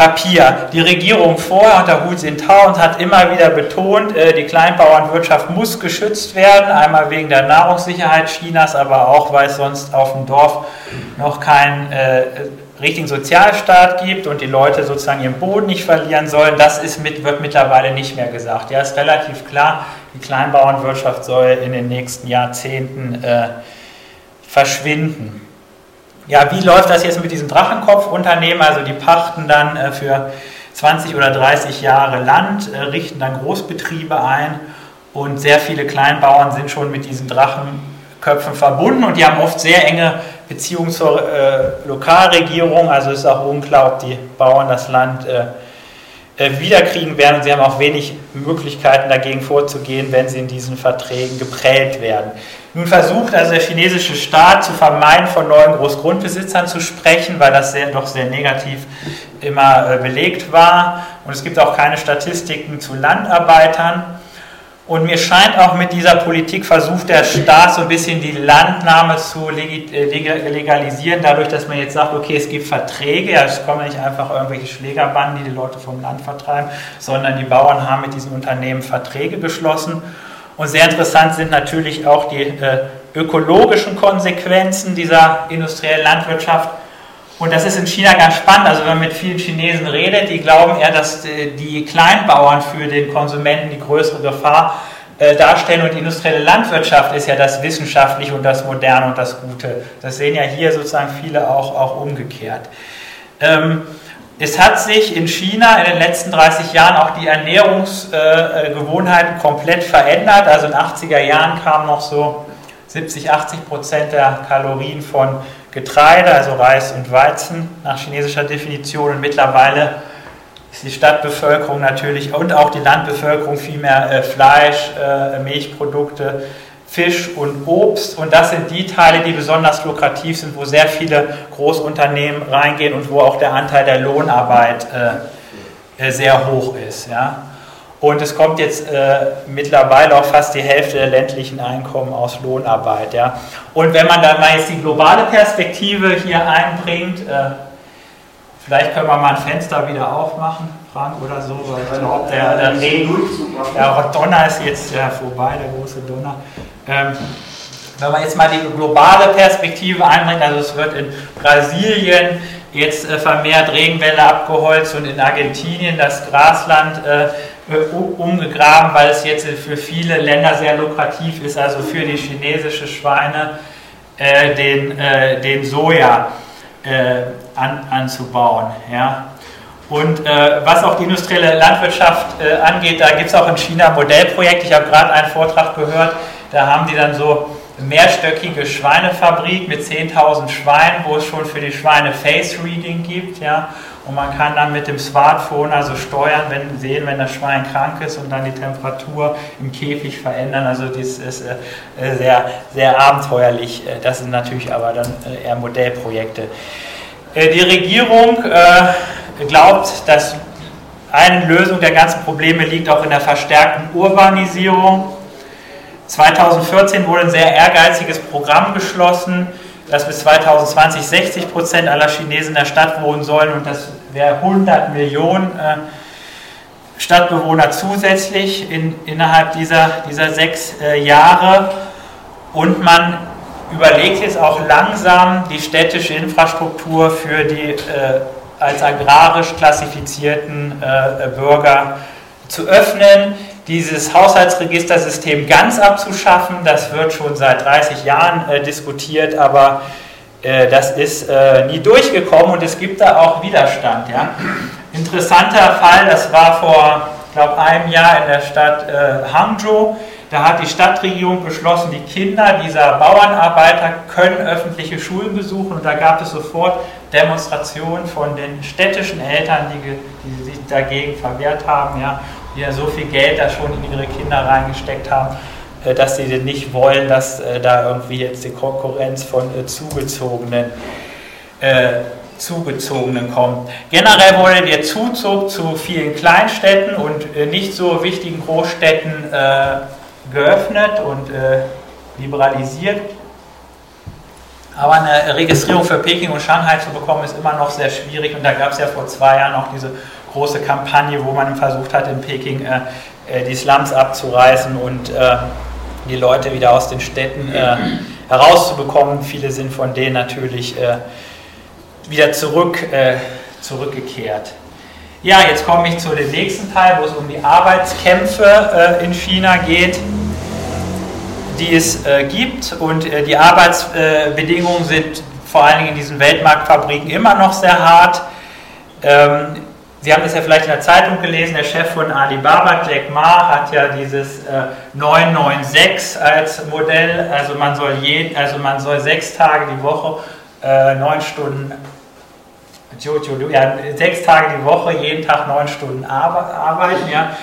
S1: Papier. Die Regierung vorher unter Hu Jintao hat immer wieder betont, äh, die Kleinbauernwirtschaft muss geschützt werden, einmal wegen der Nahrungssicherheit Chinas, aber auch, weil es sonst auf dem Dorf noch keinen äh, richtigen Sozialstaat gibt und die Leute sozusagen ihren Boden nicht verlieren sollen. Das ist mit, wird mittlerweile nicht mehr gesagt. Ja, ist relativ klar, die Kleinbauernwirtschaft soll in den nächsten Jahrzehnten äh, verschwinden. Ja, wie läuft das jetzt mit diesem Drachenkopfunternehmen? Also die pachten dann äh, für 20 oder 30 Jahre Land, äh, richten dann Großbetriebe ein und sehr viele Kleinbauern sind schon mit diesen Drachenköpfen verbunden und die haben oft sehr enge Beziehungen zur äh, Lokalregierung. Also ist auch unklar, ob die Bauern das Land äh, äh, wiederkriegen werden und sie haben auch wenig Möglichkeiten dagegen vorzugehen, wenn sie in diesen Verträgen geprellt werden. Nun versucht also der chinesische Staat zu vermeiden, von neuen Großgrundbesitzern zu sprechen, weil das sehr, doch sehr negativ immer äh, belegt war. Und es gibt auch keine Statistiken zu Landarbeitern. Und mir scheint auch mit dieser Politik versucht der Staat so ein bisschen die Landnahme zu äh, legalisieren, dadurch, dass man jetzt sagt, okay, es gibt Verträge, ja, es kommen nicht einfach irgendwelche Schlägerbanden, die die Leute vom Land vertreiben, sondern die Bauern haben mit diesen Unternehmen Verträge geschlossen. Und sehr interessant sind natürlich auch die äh, ökologischen Konsequenzen dieser industriellen Landwirtschaft. Und das ist in China ganz spannend. Also wenn man mit vielen Chinesen redet, die glauben eher, dass äh, die Kleinbauern für den Konsumenten die größere Gefahr äh, darstellen und industrielle Landwirtschaft ist ja das Wissenschaftliche und das Moderne und das Gute. Das sehen ja hier sozusagen viele auch, auch umgekehrt. Ähm, es hat sich in China in den letzten 30 Jahren auch die Ernährungsgewohnheiten äh, komplett verändert. Also in den 80er Jahren kamen noch so 70, 80 Prozent der Kalorien von Getreide, also Reis und Weizen nach chinesischer Definition. Und mittlerweile ist die Stadtbevölkerung natürlich und auch die Landbevölkerung viel mehr äh, Fleisch, äh, Milchprodukte, Fisch und Obst. Und das sind die Teile, die besonders lukrativ sind, wo sehr viele Großunternehmen reingehen und wo auch der Anteil der Lohnarbeit äh, äh sehr hoch ist. Ja? Und es kommt jetzt äh, mittlerweile auch fast die Hälfte der ländlichen Einkommen aus Lohnarbeit. Ja? Und wenn man dann mal jetzt die globale Perspektive hier einbringt, äh, vielleicht können wir mal ein Fenster wieder aufmachen, Frank, oder so, weil ich der, der Regen, der Donner ist jetzt ja, vorbei, der große Donner. Ähm, wenn man jetzt mal die globale Perspektive einbringt, also es wird in Brasilien jetzt äh, vermehrt Regenwälder abgeholzt und in Argentinien das Grasland äh, umgegraben, weil es jetzt für viele Länder sehr lukrativ ist, also für die chinesische Schweine äh, den, äh, den Soja äh, an, anzubauen. Ja. Und äh, was auch die industrielle Landwirtschaft äh, angeht, da gibt es auch in China ein Modellprojekt. Ich habe gerade einen Vortrag gehört, da haben die dann so mehrstöckige Schweinefabrik mit 10.000 Schweinen, wo es schon für die Schweine Face Reading gibt. Ja. Und man kann dann mit dem Smartphone also steuern, wenn sehen, wenn das Schwein krank ist und dann die Temperatur im Käfig verändern. Also das ist äh, sehr, sehr abenteuerlich. Äh, das sind natürlich aber dann äh, eher Modellprojekte. Äh, die Regierung äh, glaubt, dass eine Lösung der ganzen Probleme liegt auch in der verstärkten Urbanisierung. 2014 wurde ein sehr ehrgeiziges Programm beschlossen dass bis 2020 60 Prozent aller Chinesen in der Stadt wohnen sollen und das wäre 100 Millionen äh, Stadtbewohner zusätzlich in, innerhalb dieser, dieser sechs äh, Jahre. Und man überlegt jetzt auch langsam die städtische Infrastruktur für die äh, als agrarisch klassifizierten äh, Bürger zu öffnen, dieses Haushaltsregistersystem ganz abzuschaffen. Das wird schon seit 30 Jahren äh, diskutiert, aber äh, das ist äh, nie durchgekommen und es gibt da auch Widerstand. Ja. Interessanter Fall, das war vor, glaube einem Jahr in der Stadt äh, Hangzhou. Da hat die Stadtregierung beschlossen, die Kinder dieser Bauernarbeiter können öffentliche Schulen besuchen und da gab es sofort Demonstrationen von den städtischen Eltern, die, die sich dagegen verwehrt haben, ja, die ja so viel Geld da schon in ihre Kinder reingesteckt haben, äh, dass sie nicht wollen, dass äh, da irgendwie jetzt die Konkurrenz von äh, zugezogenen Zugezogenen kommt. Generell wurde der Zuzug zu vielen Kleinstädten und nicht so wichtigen Großstädten geöffnet und liberalisiert. Aber eine Registrierung für Peking und Shanghai zu bekommen, ist immer noch sehr schwierig. Und da gab es ja vor zwei Jahren auch diese große Kampagne, wo man versucht hat, in Peking äh, die Slums abzureißen und äh, die Leute wieder aus den Städten äh, herauszubekommen. Viele sind von denen natürlich äh, wieder zurück, äh, zurückgekehrt. Ja, jetzt komme ich zu dem nächsten Teil, wo es um die Arbeitskämpfe äh, in China geht, die es äh, gibt. Und äh, die Arbeitsbedingungen sind vor allen Dingen in diesen Weltmarktfabriken immer noch sehr hart. Ähm, Sie haben es ja vielleicht in der Zeitung gelesen, der Chef von Alibaba, Jack Ma, hat ja dieses äh, 996 als Modell. Also man soll, je, also man soll sechs Tage die Woche, äh, neun Stunden, ja, sechs Tage die Woche, jeden Tag neun Stunden arbeiten. Ja.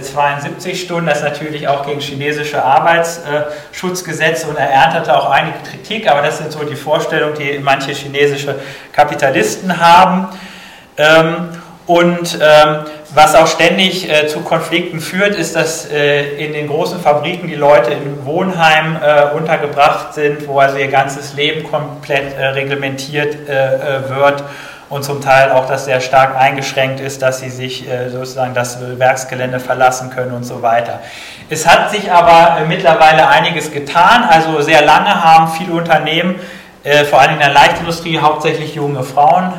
S1: 72 äh, Stunden, das ist natürlich auch gegen chinesische Arbeitsschutzgesetze und er erntete auch einige Kritik, aber das sind so die Vorstellungen, die manche chinesische Kapitalisten haben. Ähm, und ähm, was auch ständig äh, zu Konflikten führt, ist, dass äh, in den großen Fabriken die Leute in Wohnheimen äh, untergebracht sind, wo also ihr ganzes Leben komplett äh, reglementiert äh, äh, wird und zum Teil auch das sehr stark eingeschränkt ist, dass sie sich sozusagen das Werksgelände verlassen können und so weiter. Es hat sich aber mittlerweile einiges getan. Also sehr lange haben viele Unternehmen, vor allem in der Leichtindustrie, hauptsächlich junge Frauen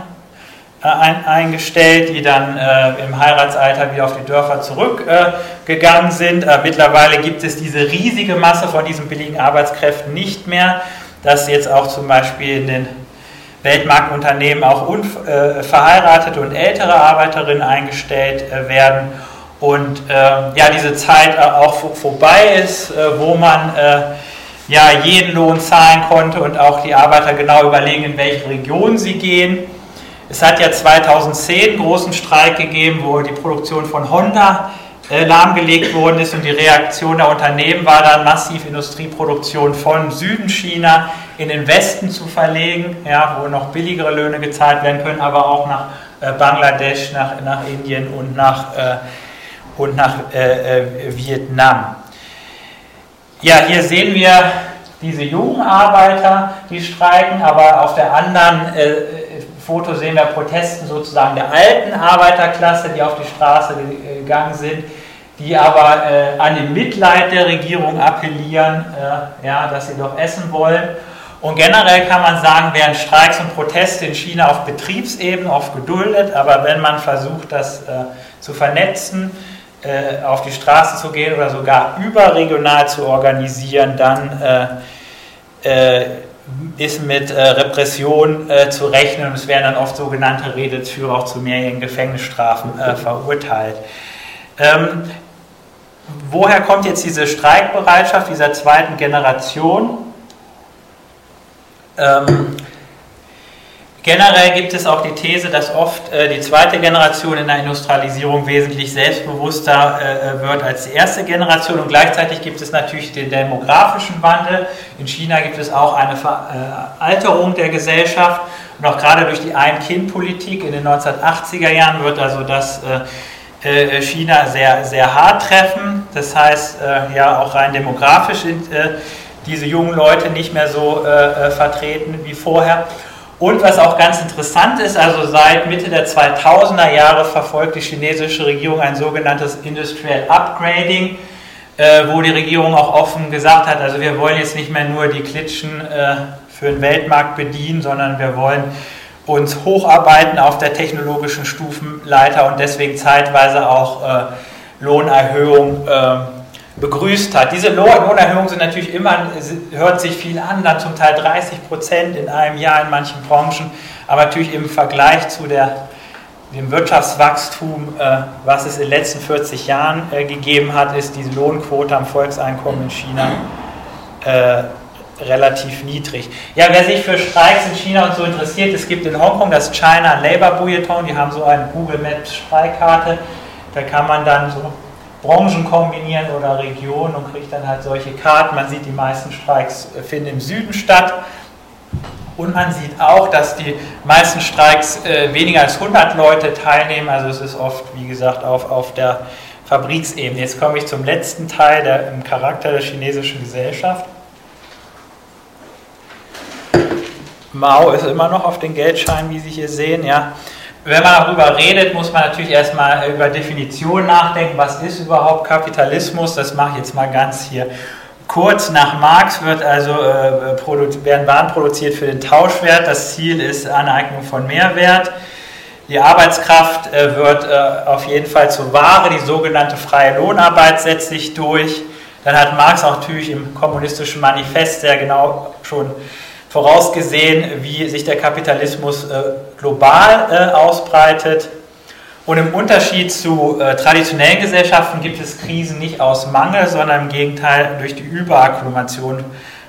S1: eingestellt, die dann äh, im Heiratsalter wieder auf die Dörfer zurückgegangen äh, sind. Äh, mittlerweile gibt es diese riesige Masse von diesen billigen Arbeitskräften nicht mehr, dass jetzt auch zum Beispiel in den Weltmarktunternehmen auch äh, und ältere Arbeiterinnen eingestellt äh, werden. Und ja, diese Zeit auch vorbei ist, wo man ja jeden Lohn zahlen konnte und auch die Arbeiter genau überlegen, in welche Region sie gehen. Es hat ja 2010 einen großen Streik gegeben, wo die Produktion von Honda äh, lahmgelegt worden ist und die Reaktion der Unternehmen war dann massiv Industrieproduktion von Süden China in den Westen zu verlegen, ja, wo noch billigere Löhne gezahlt werden können, aber auch nach äh, Bangladesch, nach, nach Indien und nach, äh, und nach äh, Vietnam. Ja, hier sehen wir diese jungen Arbeiter, die streiken, aber auf der anderen Foto sehen wir Protesten sozusagen der alten Arbeiterklasse, die auf die Straße gegangen sind, die aber äh, an den Mitleid der Regierung appellieren, äh, ja, dass sie doch essen wollen. Und generell kann man sagen, werden Streiks und Proteste in China auf Betriebsebene oft geduldet, aber wenn man versucht, das äh, zu vernetzen, äh, auf die Straße zu gehen oder sogar überregional zu organisieren, dann äh, äh, ist mit äh, Repression äh, zu rechnen es werden dann oft sogenannte Redelsführer auch zu mehrjährigen Gefängnisstrafen äh, verurteilt. Ähm, woher kommt jetzt diese Streikbereitschaft dieser zweiten Generation? Ähm, Generell gibt es auch die These, dass oft äh, die zweite Generation in der Industrialisierung wesentlich selbstbewusster äh, wird als die erste Generation und gleichzeitig gibt es natürlich den demografischen Wandel. In China gibt es auch eine Veralterung der Gesellschaft und auch gerade durch die Ein-Kind-Politik in den 1980er Jahren wird also das äh, äh, China sehr, sehr hart treffen. Das heißt, äh, ja, auch rein demografisch sind äh, diese jungen Leute nicht mehr so vertreten wie vorher. Und was auch ganz interessant ist, also seit Mitte der 2000er Jahre verfolgt die chinesische Regierung ein sogenanntes Industrial Upgrading, äh, wo die Regierung auch offen gesagt hat, also wir wollen jetzt nicht mehr nur die Klitschen äh, für den Weltmarkt bedienen, sondern wir wollen uns hocharbeiten auf der technologischen Stufenleiter und deswegen zeitweise auch äh, Lohnerhöhung äh, begrüßt hat. Diese Lohnerhöhungen sind natürlich immer, hört sich viel an, dann zum Teil 30 Prozent in einem Jahr in manchen Branchen, aber natürlich im Vergleich zu der, dem Wirtschaftswachstum, äh, was es in den letzten 40 Jahren äh, gegeben hat, ist diese Lohnquote am Volkseinkommen in China äh, relativ niedrig. Ja, wer sich für Streiks in China und so interessiert, es gibt in Hongkong das China Labor Bulletin, die haben so eine Google Maps Streikkarte, da kann man dann so Branchen kombinieren oder Regionen und kriegt dann halt solche Karten. Man sieht, die meisten Streiks finden im Süden statt. Und man sieht auch, dass die meisten Streiks äh, weniger als 100 Leute teilnehmen. Also es ist oft, wie gesagt, auf, auf der Fabriksebene. Jetzt komme ich zum letzten Teil, der, im Charakter der chinesischen Gesellschaft. Mao ist immer noch auf den Geldscheinen, wie Sie hier sehen. Ja. Wenn man darüber redet, muss man natürlich erstmal über Definitionen nachdenken. Was ist überhaupt Kapitalismus? Das mache ich jetzt mal ganz hier kurz. Nach Marx wird also, äh, werden Waren produziert für den Tauschwert. Das Ziel ist Aneignung von Mehrwert. Die Arbeitskraft äh, wird äh, auf jeden Fall zur Ware. Die sogenannte freie Lohnarbeit setzt sich durch. Dann hat Marx auch natürlich im kommunistischen Manifest sehr genau schon vorausgesehen, wie sich der Kapitalismus äh, global äh, ausbreitet. Und im Unterschied zu äh, traditionellen Gesellschaften gibt es Krisen nicht aus Mangel, sondern im Gegenteil durch die Überakkumulation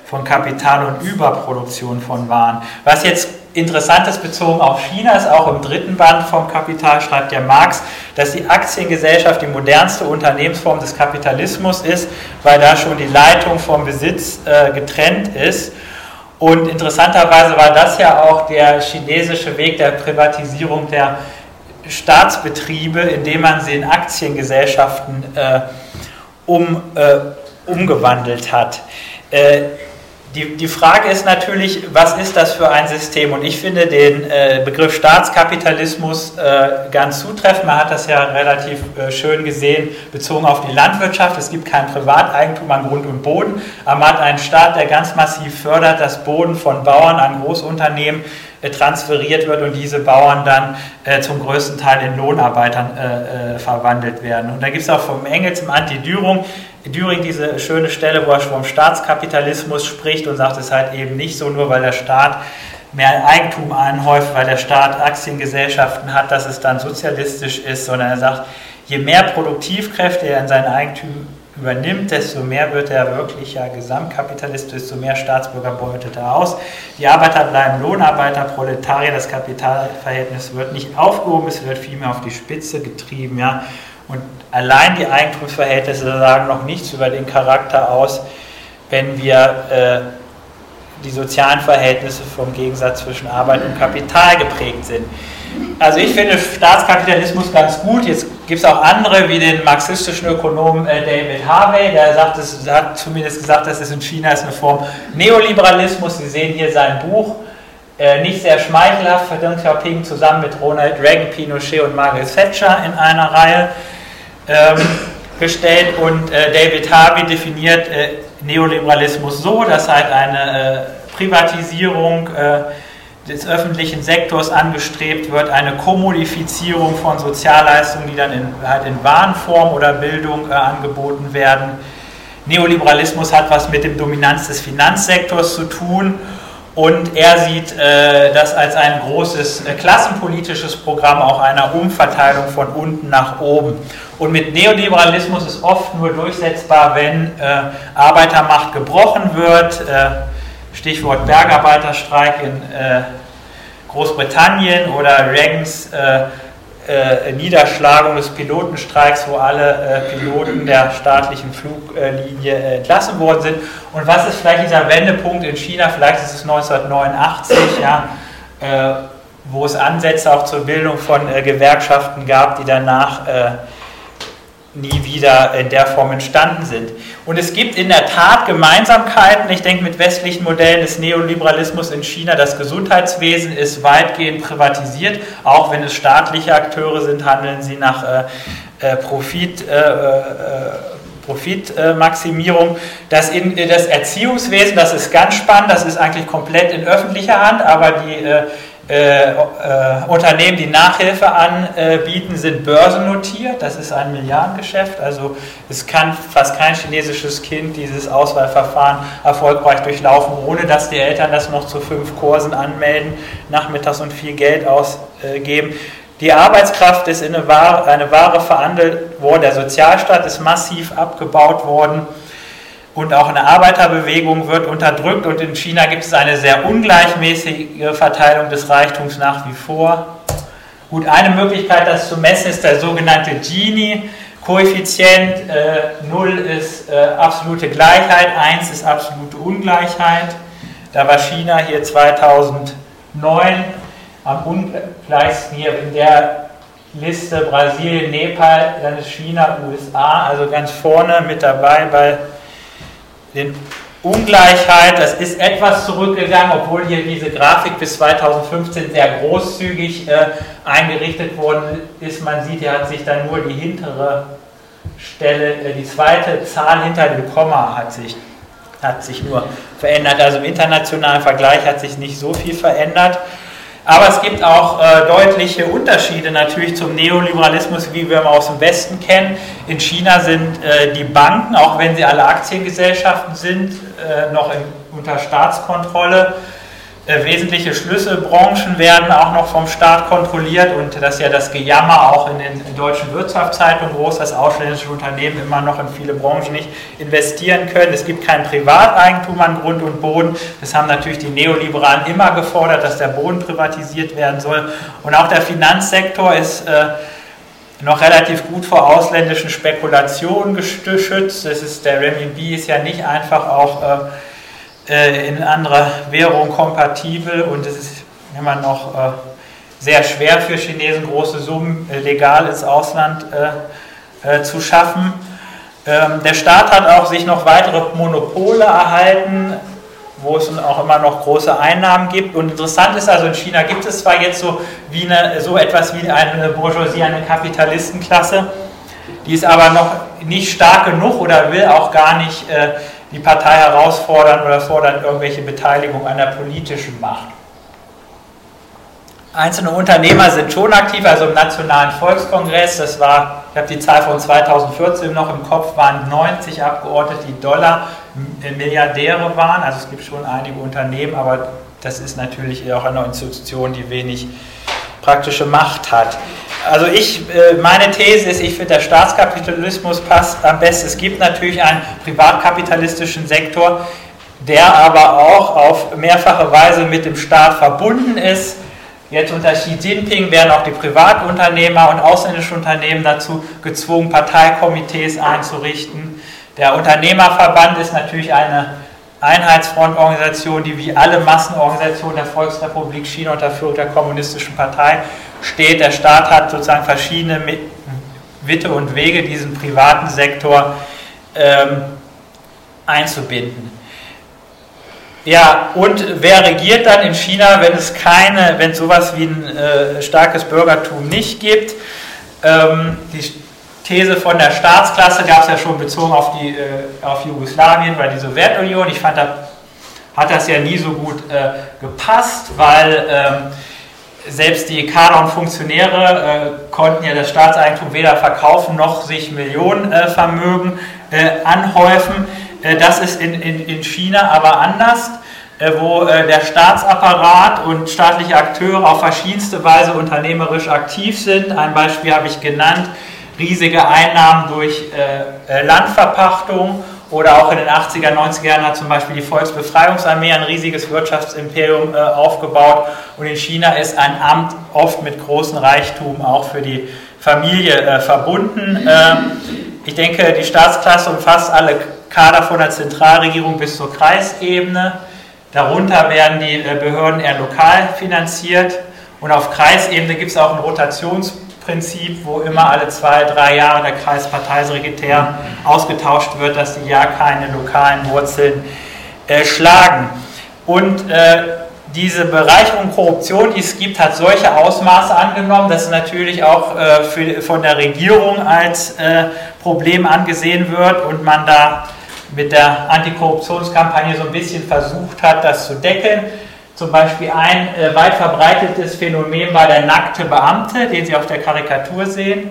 S1: von Kapital und Überproduktion von Waren. Was jetzt interessant ist bezogen auf China, ist auch im dritten Band vom Kapital, schreibt ja Marx, dass die Aktiengesellschaft die modernste Unternehmensform des Kapitalismus ist, weil da schon die Leitung vom Besitz äh, getrennt ist und interessanterweise war das ja auch der chinesische Weg der Privatisierung der Staatsbetriebe, indem man sie in Aktiengesellschaften äh, um, äh, umgewandelt hat. Äh, die, die Frage ist natürlich, was ist das für ein System? Und ich finde den äh, Begriff Staatskapitalismus äh, ganz zutreffend. Man hat das ja relativ äh, schön gesehen, bezogen auf die Landwirtschaft. Es gibt kein Privateigentum an Grund und Boden, aber man hat einen Staat, der ganz massiv fördert, dass Boden von Bauern an Großunternehmen äh, transferiert wird und diese Bauern dann äh, zum größten Teil in Lohnarbeitern äh, verwandelt werden. Und da gibt es auch vom Engels im Anti-Dürung Düring diese schöne Stelle, wo er vom Staatskapitalismus spricht und sagt, es ist halt eben nicht so, nur weil der Staat mehr Eigentum anhäuft, weil der Staat Aktiengesellschaften hat, dass es dann sozialistisch ist, sondern er sagt, je mehr Produktivkräfte er in sein Eigentum übernimmt, desto mehr wird er wirklicher Gesamtkapitalist, desto mehr Staatsbürger beutet er aus. Die Arbeiter bleiben Lohnarbeiter, Proletarier, das Kapitalverhältnis wird nicht aufgehoben, es wird vielmehr auf die Spitze getrieben. Ja. Und allein die Eigentumsverhältnisse sagen noch nichts über den Charakter aus, wenn wir äh, die sozialen Verhältnisse vom Gegensatz zwischen Arbeit und Kapital geprägt sind. Also ich finde Staatskapitalismus ganz gut. Jetzt gibt es auch andere, wie den marxistischen Ökonomen äh, David Harvey, der sagt, das, hat zumindest gesagt, dass es in China ist eine Form Neoliberalismus. Sie sehen hier sein Buch, äh, nicht sehr schmeichelhaft, für Deng Xiaoping zusammen mit Ronald Reagan, Pinochet und Margaret Thatcher in einer Reihe ähm, gestellt und äh, David Harvey definiert äh, Neoliberalismus so, dass halt eine äh, Privatisierung äh, des öffentlichen Sektors angestrebt wird, eine Kommodifizierung von Sozialleistungen, die dann in, halt in Warenform oder Bildung äh, angeboten werden. Neoliberalismus hat was mit dem Dominanz des Finanzsektors zu tun und er sieht äh, das als ein großes äh, klassenpolitisches Programm auch einer Umverteilung von unten nach oben. Und mit Neoliberalismus ist oft nur durchsetzbar, wenn äh, Arbeitermacht gebrochen wird. Äh, Stichwort Bergarbeiterstreik in äh, Großbritannien oder Reagans äh, äh, Niederschlagung des Pilotenstreiks, wo alle Piloten der staatlichen Fluglinie entlassen worden sind. Und was ist vielleicht dieser Wendepunkt in China? Vielleicht ist es 1989, ja, wo es Ansätze auch zur Bildung von Gewerkschaften gab, die danach nie wieder in der Form entstanden sind. Und es gibt in der Tat Gemeinsamkeiten. Ich denke, mit westlichen Modellen des Neoliberalismus in China, das Gesundheitswesen ist weitgehend privatisiert. Auch wenn es staatliche Akteure sind, handeln sie nach äh, äh Profit. Äh, äh, Profitmaximierung. Das, in, das Erziehungswesen, das ist ganz spannend, das ist eigentlich komplett in öffentlicher Hand, aber die äh, äh, Unternehmen, die Nachhilfe anbieten, sind börsennotiert. Das ist ein Milliardengeschäft. Also es kann fast kein chinesisches Kind dieses Auswahlverfahren erfolgreich durchlaufen, ohne dass die Eltern das noch zu fünf Kursen anmelden, nachmittags und viel Geld ausgeben. Die Arbeitskraft ist in eine Ware, eine Ware verhandelt worden. Der Sozialstaat ist massiv abgebaut worden und auch eine Arbeiterbewegung wird unterdrückt und in China gibt es eine sehr ungleichmäßige Verteilung des Reichtums nach wie vor. Gut, eine Möglichkeit, das zu messen, ist der sogenannte Gini-Koeffizient. Äh, 0 ist äh, absolute Gleichheit, 1 ist absolute Ungleichheit. Da war China hier 2009 am ungleichsten hier in der Liste Brasilien, Nepal, dann ist China, USA, also ganz vorne mit dabei bei den Ungleichheit, das ist etwas zurückgegangen, obwohl hier diese Grafik bis 2015 sehr großzügig äh, eingerichtet worden ist. Man sieht, hier hat sich dann nur die hintere Stelle, äh, die zweite Zahl hinter dem Komma hat sich, hat sich nur verändert. Also im internationalen Vergleich hat sich nicht so viel verändert. Aber es gibt auch äh, deutliche Unterschiede natürlich zum Neoliberalismus, wie wir aus dem Westen kennen. In China sind äh, die Banken, auch wenn sie alle Aktiengesellschaften sind, äh, noch in, unter Staatskontrolle. Äh, wesentliche Schlüsselbranchen werden auch noch vom Staat kontrolliert und das ist ja das Gejammer auch in den deutschen Wirtschaftszeitungen groß, dass ausländische Unternehmen immer noch in viele Branchen nicht investieren können. Es gibt kein Privateigentum an Grund und Boden. Das haben natürlich die Neoliberalen immer gefordert, dass der Boden privatisiert werden soll. Und auch der Finanzsektor ist äh, noch relativ gut vor ausländischen Spekulationen geschützt. Das ist, der Renminbi ist ja nicht einfach auch äh, äh, in anderer Währung kompatibel und es ist immer noch äh, sehr schwer für Chinesen, große Summen äh, legal ins Ausland zu schaffen. Ähm, der Staat hat auch sich noch weitere Monopole erhalten, wo es auch immer noch große Einnahmen gibt. Und interessant ist also, in China gibt es zwar jetzt so, wie eine, so etwas wie eine Bourgeoisie, eine Kapitalistenklasse, die ist aber noch nicht stark genug oder will auch gar nicht äh, die Partei herausfordern oder fordern irgendwelche Beteiligung an der politischen Macht. Einzelne Unternehmer sind schon aktiv, also im Nationalen Volkskongress, das war, ich habe die Zahl von 2014 noch im Kopf, waren 90 Abgeordnete, die Dollar Milliardäre waren. Also es gibt schon einige Unternehmen, aber das ist natürlich auch eine Institution, die wenig praktische Macht hat. Also ich, äh, meine These ist, ich finde, der Staatskapitalismus passt am besten. Es gibt natürlich einen privatkapitalistischen Sektor, der aber auch auf mehrfache Weise mit dem Staat verbunden ist. Jetzt unter Xi Jinping werden auch die Privatunternehmer und ausländische Unternehmen dazu gezwungen, Parteikomitees einzurichten. Der Unternehmerverband ist natürlich eine Einheitsfrontorganisation, die wie alle Massenorganisationen der Volksrepublik China unter Führung der Kommunistischen Partei steht. Der Staat hat sozusagen verschiedene Witte und Wege, diesen privaten Sektor ähm, einzubinden. Ja, und wer regiert dann in China, wenn es keine, wenn sowas wie ein äh, starkes Bürgertum nicht gibt? Ähm, die These von der Staatsklasse gab es ja schon bezogen auf, die, äh, auf Jugoslawien, weil die Sowjetunion, ich fand, da hat das ja nie so gut äh, gepasst, weil ähm, selbst die Kader und Funktionäre äh, konnten ja das Staatseigentum weder verkaufen noch sich Millionenvermögen äh, anhäufen. Äh, das ist in, in, in China aber anders, äh, wo äh, der Staatsapparat und staatliche Akteure auf verschiedenste Weise unternehmerisch aktiv sind. Ein Beispiel habe ich genannt, riesige Einnahmen durch äh, Landverpachtung oder auch in den 80er, 90er Jahren hat zum Beispiel die Volksbefreiungsarmee ein riesiges Wirtschaftsimperium äh, aufgebaut. Und in China ist ein Amt oft mit großem Reichtum auch für die Familie äh, verbunden. Äh, ich denke, die Staatsklasse umfasst alle Kader von der Zentralregierung bis zur Kreisebene. Darunter werden die äh, Behörden eher lokal finanziert. Und auf Kreisebene gibt es auch ein Rotations Prinzip, wo immer alle zwei, drei Jahre der Kreisparteisekretär ausgetauscht wird, dass die ja keine lokalen Wurzeln äh, schlagen. Und äh, diese Bereicherung Korruption, die es gibt, hat solche Ausmaße angenommen, dass es natürlich auch äh, für, von der Regierung als äh, Problem angesehen wird und man da mit der Antikorruptionskampagne so ein bisschen versucht hat, das zu deckeln. Zum Beispiel ein äh, weit verbreitetes Phänomen war der nackte Beamte, den Sie auf der Karikatur sehen.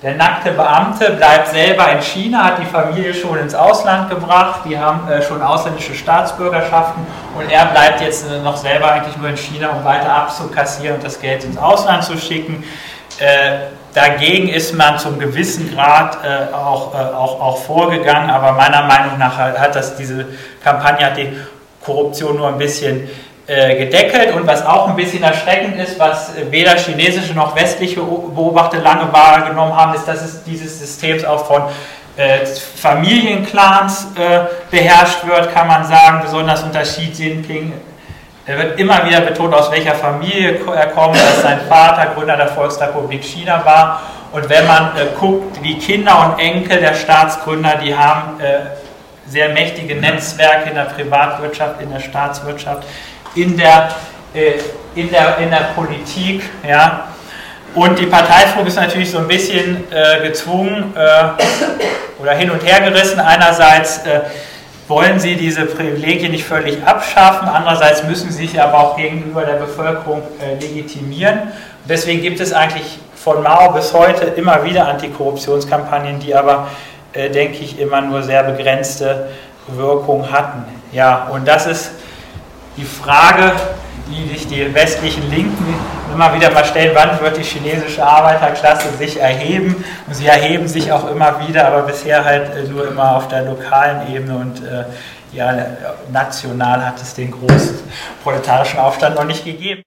S1: Der nackte Beamte bleibt selber in China, hat die Familie schon ins Ausland gebracht, die haben äh, schon ausländische Staatsbürgerschaften und er bleibt jetzt äh, noch selber eigentlich nur in China, um weiter abzukassieren und das Geld ins Ausland zu schicken. Äh, dagegen ist man zum gewissen Grad äh, auch, äh, auch, auch vorgegangen, aber meiner Meinung nach hat das diese Kampagne hat die Korruption nur ein bisschen gedeckelt und was auch ein bisschen erschreckend ist, was weder chinesische noch westliche Beobachter lange wahrgenommen haben, ist, dass es dieses Systems auch von äh, Familienclans äh, beherrscht wird, kann man sagen, besonders unter Xi Jinping. Er wird immer wieder betont, aus welcher Familie er kommt, dass sein Vater Gründer der Volksrepublik China war. Und wenn man äh, guckt, die Kinder und Enkel der Staatsgründer, die haben äh, sehr mächtige Netzwerke in der Privatwirtschaft, in der Staatswirtschaft in der, äh, in der, in der Politik. Ja. Und die Parteiführung ist natürlich so ein bisschen äh, gezwungen äh, oder hin und her gerissen. Einerseits wollen sie diese Privilegien nicht völlig abschaffen, andererseits müssen sie sich aber auch gegenüber der Bevölkerung legitimieren. Und deswegen gibt es eigentlich von Mao bis heute immer wieder Antikorruptionskampagnen, die aber, äh, denke ich, immer nur sehr begrenzte Wirkung hatten. Ja, und das ist die Frage, die sich die westlichen Linken immer wieder mal stellen, wann wird die chinesische Arbeiterklasse sich erheben? Und sie erheben sich auch immer wieder, aber bisher halt äh, nur immer auf der lokalen Ebene und äh, ja, national hat es den großen proletarischen Aufstand noch nicht gegeben.